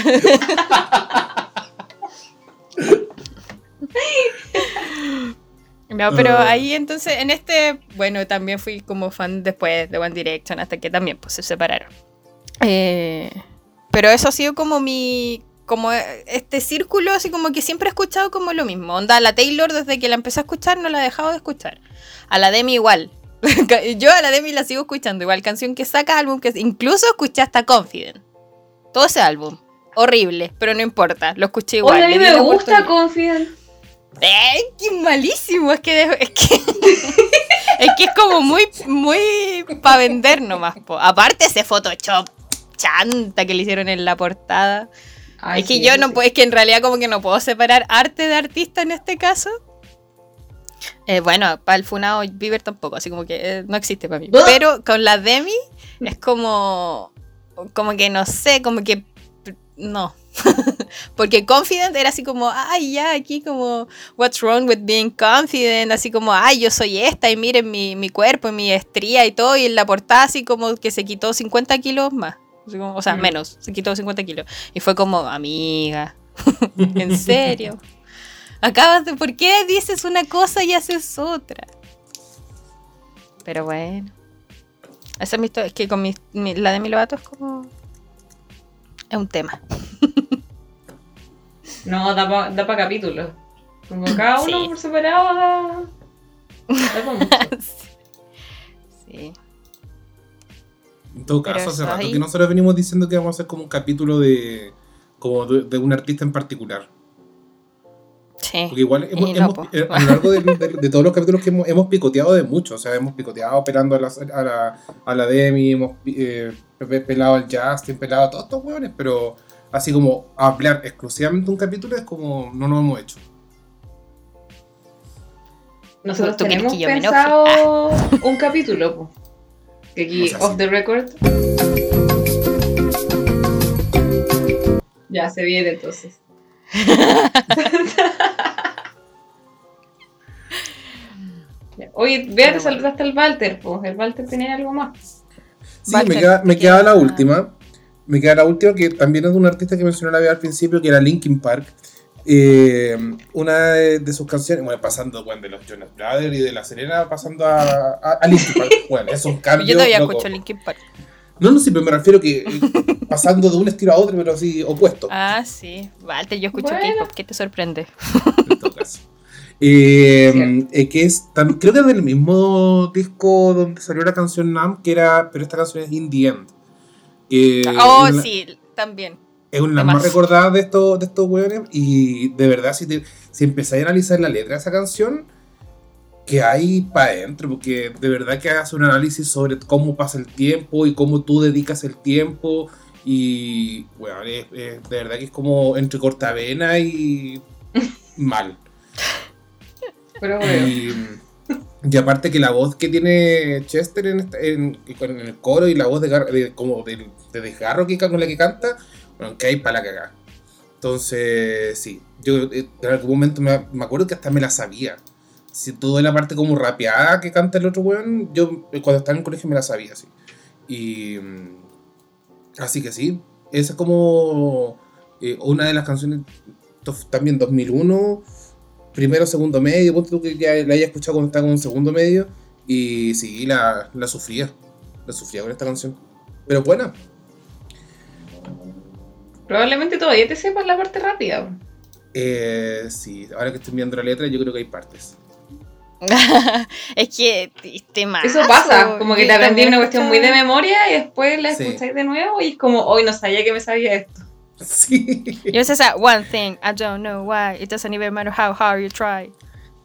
No, pero Ah. ahí entonces, en este, bueno, también fui como fan después de One Direction, hasta que también pues se separaron. Eh, pero eso ha sido como mi, como este círculo, así como que siempre he escuchado como lo mismo. Onda, la Taylor desde que la empecé a escuchar no la he dejado de escuchar. A la Demi igual. Yo a la Demi la sigo escuchando, igual canción que saca, álbum que incluso escuché hasta Confident. Todo ese álbum. Horrible, pero no importa, lo escuché igual. Oye, a mí me gusta. Confident. ¡Eh! ¡Qué malísimo! Es que, de- es que, es que es como muy, muy para vender nomás. po. Aparte ese Photoshop chanta que le hicieron en la portada. Ay, es que sí, yo no sí. puedo, es que en realidad como que no puedo separar arte de artista en este caso. Eh, bueno, para el Funado Bieber tampoco, así como que eh, no existe para mí. ¡Buah! Pero con la Demi es como, como que no sé, como que no. Porque confident era así como, ay, ya, aquí como, what's wrong with being confident? Así como, ay, yo soy esta y miren mi, mi cuerpo y mi estría y todo. Y en la portada así como que se quitó 50 kilos más. O sea, Mm. menos, se quitó 50 kilos. Y fue como, amiga, ¿en serio? Acabas de, ¿por qué dices una cosa y haces otra? Pero bueno. Esa es mi historia. Es que con mi, mi- la de mi Lovato es como. Es un tema. No, da para da pa capítulos. Como cada uno Sí. por separado da. da pa mucho. sí. En todo Pero caso, hace rato ahí- que nosotros venimos diciendo que vamos a hacer como un capítulo de como de, de un artista en particular. Sí. Porque igual hemos, no, eh, a lo largo de, de- de todos los capítulos que hemos, hemos picoteado de mucho. O sea, hemos picoteado operando a la, a la, a la Demi, hemos eh, pe- pelado al Justin, pelado a todos estos hueones, pero así como hablar exclusivamente un capítulo es como no lo hemos hecho. Nosotros ¿Tú tenemos que yo pensado un capítulo, po. Que aquí, O sea, off sí. the record. Ya se viene entonces. Oye, vea, te saltaste el Walter, pues. El Walter tenía algo más. Sí, me queda, me que- queda la última. Me queda la última que también es de un artista que mencionó la vez al principio, que era Linkin Park. Eh, una de, de sus canciones, bueno, pasando bueno, de los Jonas Brothers y de La Serena, pasando a, a, a Linkin Park. Bueno, es un cambio. Yo todavía loco. escucho Linkin Park. No, no, sí, pero me refiero que eh, pasando de un estilo a otro, pero así opuesto. Ah, sí. Walter, yo escucho Bueno. K-pop. ¿Qué te sorprende? en todo caso. Eh, eh, que es, creo que es del mismo disco donde salió la canción Nam, que era, pero esta canción es In the End. Oh, una- sí, también. Es una de las Demás. más recordadas de estos, de estos weones. Y de verdad, si, te, si empezáis a analizar la letra de esa canción, que hay para adentro, porque de verdad que hace un análisis sobre cómo pasa el tiempo y cómo tú dedicas el tiempo. Y, bueno, es- es- de verdad que es como entre cortavena y mal. Pero bueno. Y, y aparte que la voz que tiene Chester en, en- en el coro y la voz de, de- como de, de desgarro que, con la que canta, bueno, que hay para la cagada. Entonces, sí, yo eh, en algún momento me, me acuerdo que hasta me la sabía. Si toda la parte como rapeada que canta el otro weón, yo eh, cuando estaba en el colegio me la sabía, sí. Y. mm, Así que sí, esa es como eh, una de las canciones también 2001 primero, segundo medio, ponte tú que ya la haya escuchado cuando estaba con un segundo medio, y sí, la, la sufría, la sufría con esta canción. Pero buena, Probablemente todavía te sepas la parte rápida. eh, sí, ahora que estoy viendo la letra, yo creo que hay partes. es que este más. Eso pasa, como que te aprendí una cuestión muy de memoria y después la Sí. escucháis de nuevo y es como, hoy no sabía que me sabía esto. Sí, Yo sé esa one thing, I don't know why, it doesn't even matter how hard you try.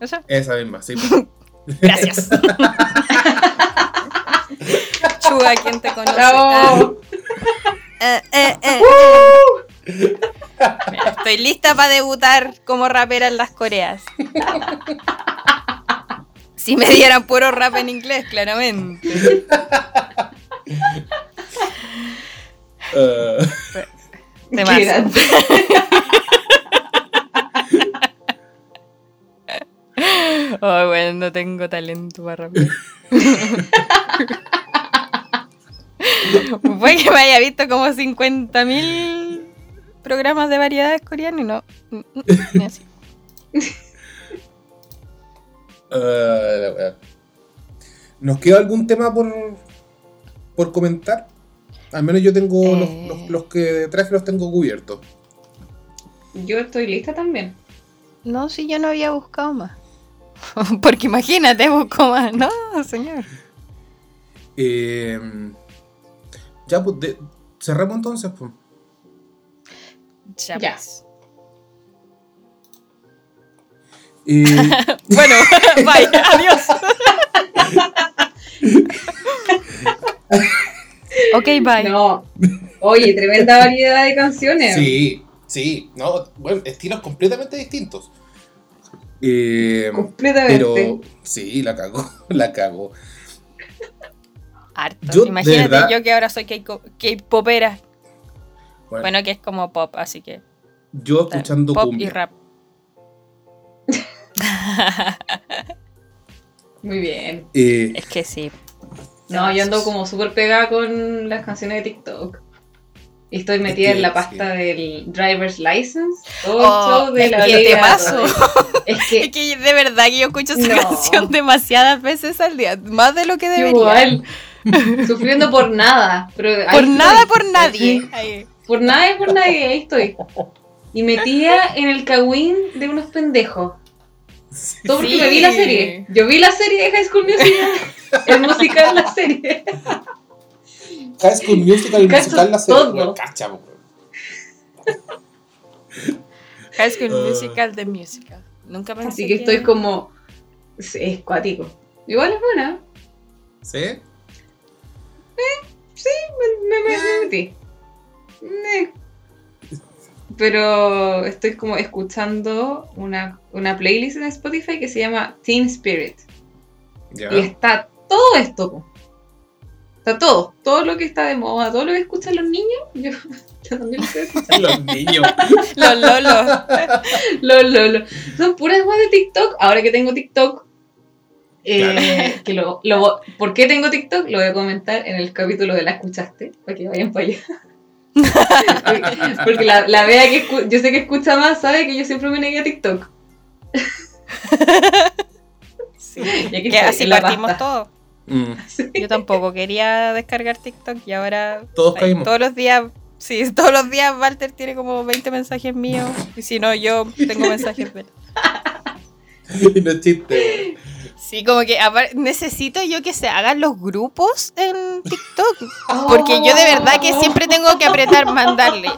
¿Eso? esa misma, sí. Gracias. Chuga, ¿quién te conoce? ¡Bravo! Ah, eh, eh, eh. Mira, Estoy lista para debutar como rapera en las Coreas. Si me dieran puro rap en inglés, claramente. Más. grande. Oh, bueno, no tengo talento para rapear. Fue que me haya visto como 50.000 programas de variedades coreanas y no. ni así. Eh. ¿Nos queda algún tema por, por comentar? Al menos yo tengo los, Eh. los, los que traje los tengo cubiertos. Yo estoy lista también. No, si yo no había buscado más. Porque imagínate, busco más. No, señor. Eh, ya, pues, de- cerramos entonces, pues. Ya. Ya. pues. Bueno, bye, adiós. ok, bye. No. Oye, tremenda variedad de canciones. Sí, sí, no, bueno, estilos completamente distintos. Eh, Completamente. pero sí, la cagó, la cagó. Harto. Yo, Imagínate verdad- yo que ahora soy K-popera. Bueno, Bueno, que es como pop, así que. yo escuchando pop cumbia. y rap. Muy bien. Eh, Es que sí. No, yo ando como súper pegada con las canciones de TikTok. Estoy metida que en la sí. pasta del driver's license. Todo Oh, de es la que ley te de paso. Es Es que que de verdad que yo escucho esa No. canción demasiadas veces al día. Más de lo que debería. igual. Sufriendo por nada. Pero Por estoy. nada, por nadie. Por nada y por nadie, ahí estoy. Y metida en el cagüín de unos pendejos. Todo porque Sí. me vi la serie. Yo vi la serie de High School Musical. el musical, la serie. High School Musical, el Cacho musical, la serie. todo. Cacha. High School Ah. Musical, The Musical. Nunca pensé Así que estoy como. sí, Es cuático. Igual es buena. ¿Sí? Sí, me, me, me- me metí. Eh. Pero estoy como escuchando una, una playlist en Spotify que se llama Teen Spirit. Y está todo esto. Está todo. Todo lo que está de moda, todo lo que escuchan los niños. Yo, yo también lo estoy escuchando. Los niños. Los lolos. Lo, lo, lo. Son puras guas de TikTok. Ahora que tengo TikTok. eh, que lo, lo- ¿Por qué tengo TikTok? Lo voy a comentar en el capítulo de La Escuchaste, para que vayan para allá. porque la, la vea que escu- yo sé que escucha más sabe que yo siempre me negué a TikTok. Sí. Y aquí Que estoy, así partimos pasta. todos. Mm, Yo tampoco quería descargar TikTok y ahora Todos caímos. todos los días, sí, todos los días Walter tiene como 20 mensajes míos y si no yo tengo mensajes de él. y no es chiste. Sí, como que necesito yo que se hagan los grupos en TikTok. Porque yo de verdad que siempre tengo que apretar, mandarle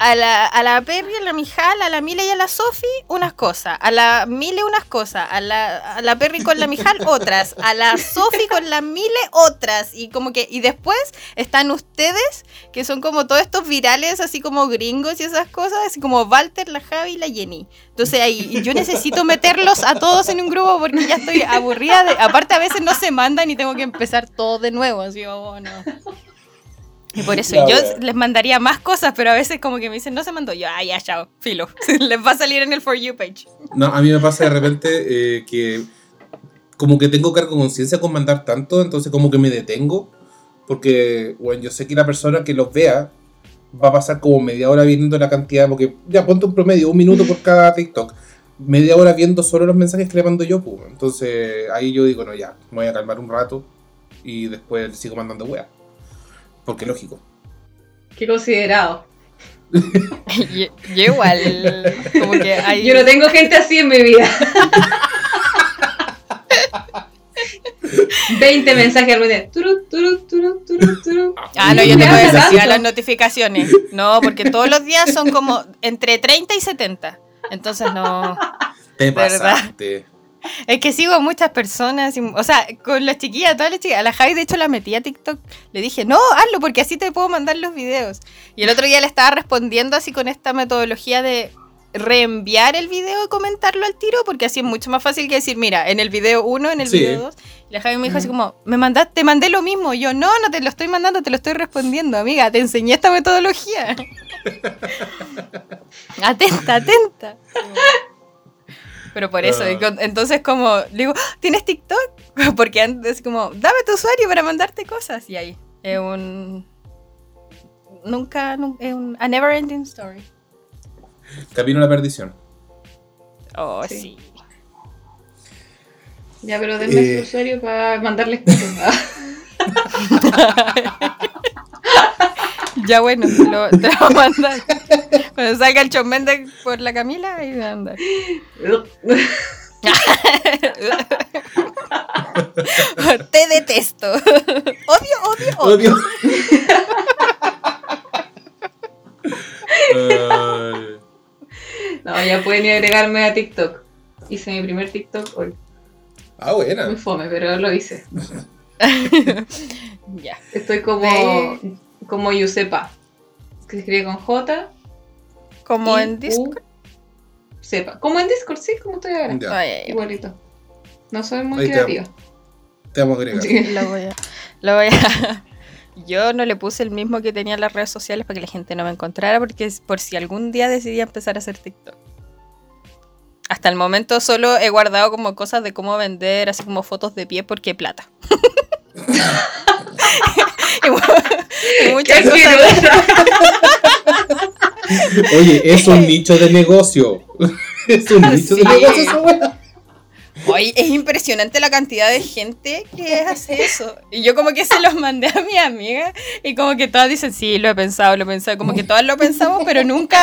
a la, a la Perry, a la Mijal, a la Mile y a la Sofi unas cosas, a la Mile unas cosas, a la, a la Perry con la Mijal otras, a la Sofi con la Mile otras. Y como que, y después están ustedes, que son como todos estos virales, así como gringos y esas cosas, así como Walter, la Javi y la Jenny. Entonces ahí yo necesito meterlos a todos en un grupo porque ya estoy aburrida. De, aparte a veces no se mandan y tengo que empezar todo de nuevo. Así, oh, no. Y por eso La yo wea. les mandaría más cosas, pero a veces como que me dicen, no se mandó. Yo, ah, ya, chao, filo. les va a salir en el For You page. No, a mí me pasa de repente eh, que como que tengo cargo conciencia con mandar tanto, entonces como que me detengo, porque bueno, yo sé que la persona que los vea va a pasar como media hora viendo la cantidad, porque ya ponte un promedio, un minuto por cada TikTok, media hora viendo solo los mensajes que le mando yo, pues. entonces ahí yo digo, no, ya, me voy a calmar un rato y después sigo mandando wea, porque lógico. Qué considerado. yo, yo igual, como que hay... Yo no tengo gente así en mi vida. 20 mensajes al día. Turu, turu, turu, turu, turu. Ah, no, yo tengo desactivadas las notificaciones. No, porque todos los días son como entre 30 y 70. Entonces no... Te verdad. pasaste. Es que sigo a muchas personas, y- o sea, con las chiquillas, todas las chiquillas. A la Javi, de hecho, la metí a TikTok. Le dije, no, hazlo, porque así te puedo mandar los videos. Y el otro día le estaba respondiendo así con esta metodología de reenviar el video y comentarlo al tiro, porque así es mucho más fácil que decir, mira, en el video 1, en el Sí. video 2. Y la Javi me dijo así como, me mandaste, te mandé lo mismo. Y yo, no, no te lo estoy mandando, te lo estoy respondiendo, amiga. Te enseñé esta metodología. atenta, atenta. Pero por eso, con- entonces como, le digo, "Ah, ¿tienes TikTok? Porque antes como, dame tu usuario para mandarte cosas. Y ahí, es un... Nunca, nun- es un... A never ending story. Camino a la perdición. Oh, Sí. sí. Ya, pero denme Eh. su usuario para mandarles cosas. Ya bueno, te lo, te lo voy a mandar. Cuando salga el chomende por la Camila, ahí va a andar. Te detesto. Odio, odio, odio. Odio. No, ya pueden ir a agregarme a TikTok. Hice mi primer TikTok hoy. ah, buena. Muy fome, pero lo hice. Ya. Estoy como. Como Yusepa. Que se escribe con J. Como en Discord. Sepa. Como en Discord, sí, como estoy ahora. Ya, Ay, ay, ay. Igualito. No soy muy creativa. te vamos a agregar. Sí. Lo voy a. Lo voy a. Yo no le puse el mismo que tenía en las redes sociales para que la gente no me encontrara, porque es por si algún día decidía empezar a hacer TikTok. Hasta el momento solo he guardado como cosas de cómo vender, así como fotos de pie, porque plata. y, y muchas Qué cosas. asquerosa. Oye, es un nicho de negocio. Es un nicho de negocio esa. Oye, es impresionante la cantidad de gente que hace eso. Y yo como que se los mandé a mi amiga y como que todas dicen, sí, lo he pensado, lo he pensado. Como que todas lo pensamos, pero nunca,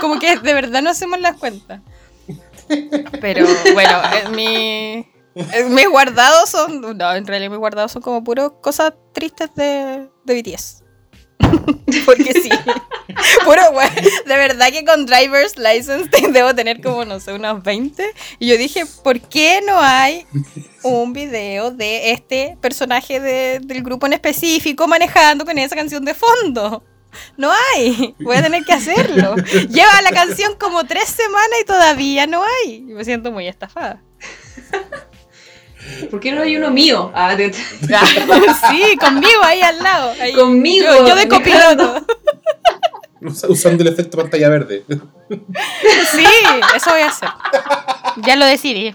como que de verdad no hacemos las cuentas. Pero bueno, eh, mi, mis guardados son, no, en realidad mis guardados son como puros cosas tristes de, de BTS. Porque sí. Puro güey. De verdad que con driver's license debo tener como, no sé, unos 20. Y yo dije, ¿por qué no hay un video de este personaje de- del grupo en específico manejando con esa canción de fondo? No hay. Voy a tener que hacerlo. Lleva la canción como tres semanas y todavía no hay. Me siento muy estafada. ¿Por qué no hay uno mío? Ah, de- sí, conmigo ahí al lado. ahí. Conmigo, Yo, yo de copiloto. Us- Usando el efecto pantalla verde. Sí, eso voy a hacer. Ya lo decidí.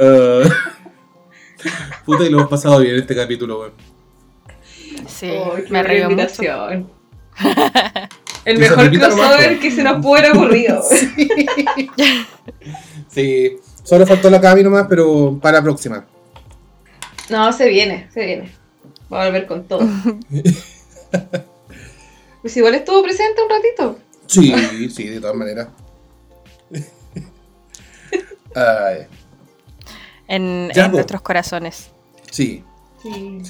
Ah. Puta, y lo hemos pasado bien este capítulo, weón. Sí, me río mucho. El mejor crossover po. que se nos pudo haber ocurrido. Sí, solo faltó la Cami nomás, pero para la próxima. No, se viene, se viene. Va a volver con todo. Pues igual estuvo presente un ratito. Sí, sí, de todas maneras. Ay, en, Ya, en po. nuestros corazones. sí. Sí.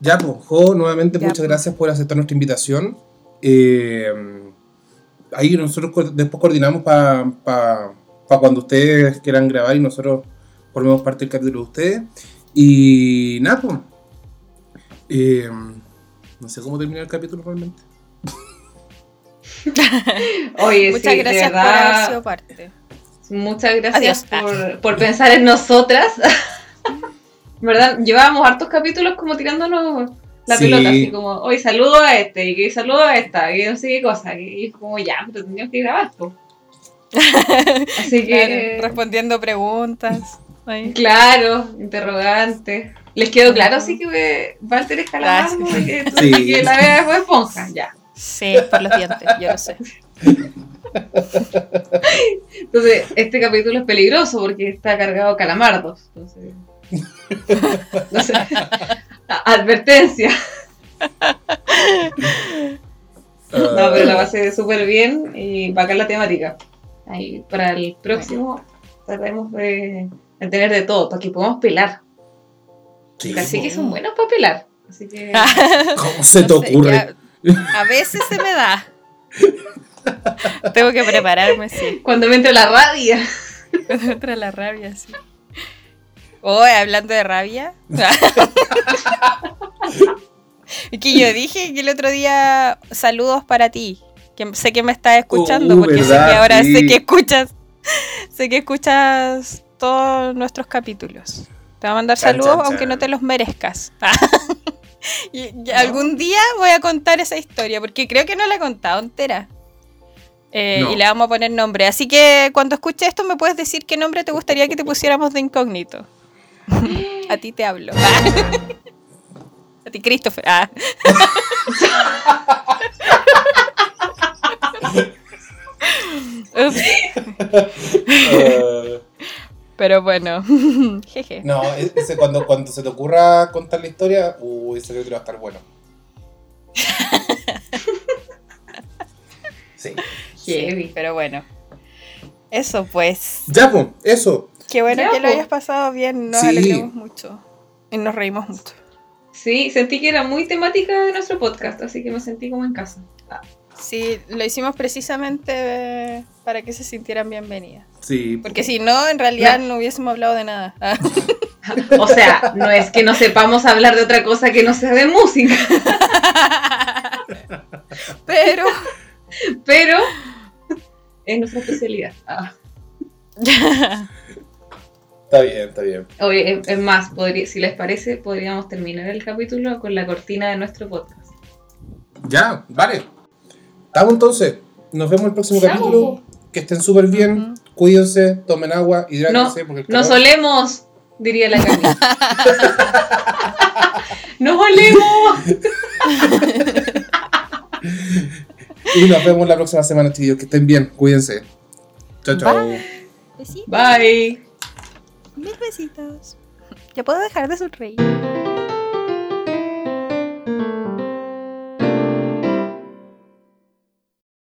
Ya, pues, Jo, nuevamente Ya, muchas gracias por aceptar nuestra invitación. Eh, ahí nosotros co- después coordinamos para cuando ustedes quieran grabar y nosotros formemos parte del capítulo de ustedes. Y nada, pues. eh, no sé cómo terminar el capítulo realmente. Oye, Muchas sí, gracias por haber sido parte. Muchas gracias por, por pensar en nosotras. ¿Verdad? Llevábamos hartos capítulos como tirándonos la Sí. pelota, así como, hoy saludo a este, y que saludo a esta, y no sé qué cosa. Y es como, ya, pero teníamos que grabar, po. Así que, Claro, respondiendo preguntas. Ahí. claro, interrogante. ¿Les quedó claro así que eh, Walter es calamardo Sí. que la vea fue esponja? Ya. Sí, por los dientes, yo lo sé. Entonces, este capítulo es peligroso porque está cargado de calamardos. Entonces, no sé. A- Advertencia. No, pero la pasé súper bien y bacán la temática. Ahí, para el próximo trataremos de, de tener de todo, para que podamos pelar. Sí, Así que son buenos para pelar. Así que ¿Cómo se te No sé, ocurre? ya- a veces se me da. Tengo que prepararme, sí. cuando me entre la rabia. Cuando entra la rabia, sí. Hoy, hablando de rabia. Es que yo dije que el otro día saludos para ti. Que sé que me estás escuchando Uh, porque sé que ahora sí. sé que escuchas. Sé que escuchas todos nuestros capítulos. Te voy a mandar Chan, saludos chan, aunque chan. no te los merezcas. y, y algún día voy a contar esa historia porque creo que no la he contado entera. Eh, No. Y le vamos a poner nombre. Así que cuando escuches esto, me puedes decir qué nombre te gustaría que te pusiéramos de incógnito. a ti te hablo. a ti, Christopher. Ah. Pero bueno, jeje. no, ese cuando, cuando se te ocurra contar la historia, uy, ese capítulo va a estar bueno. Sí. Heavy. Pero bueno. Eso pues. Ya, pues, eso. Qué bueno Ya, que lo hayas pasado bien. Nos Sí. alegramos mucho. Y nos reímos mucho. Sí, sentí que era muy temática de nuestro podcast, así que me sentí como en casa. Ah, Sí, lo hicimos precisamente para que se sintieran bienvenidas. Sí. Porque si no, en realidad no hubiésemos hablado de nada. Ah. O sea, no es que no sepamos hablar de otra cosa que no sea de música, Pero. pero es nuestra especialidad. Ah. Está bien, está bien. Oye, es- es más, podría, si les parece, podríamos terminar el capítulo con la cortina de nuestro podcast. Ya, vale. Estamos entonces. Nos vemos el próximo Chao. capítulo. Que estén súper bien. Cuídense, tomen agua, No, hidrátense. porque el nos olemos, diría la Cami. ¡Nos olemos! Y nos vemos la próxima semana, chiquillos. Que estén bien. Cuídense. Chao, chao. Bye. Besitos. Bye. Mil besitos. Ya puedo dejar de sonreír.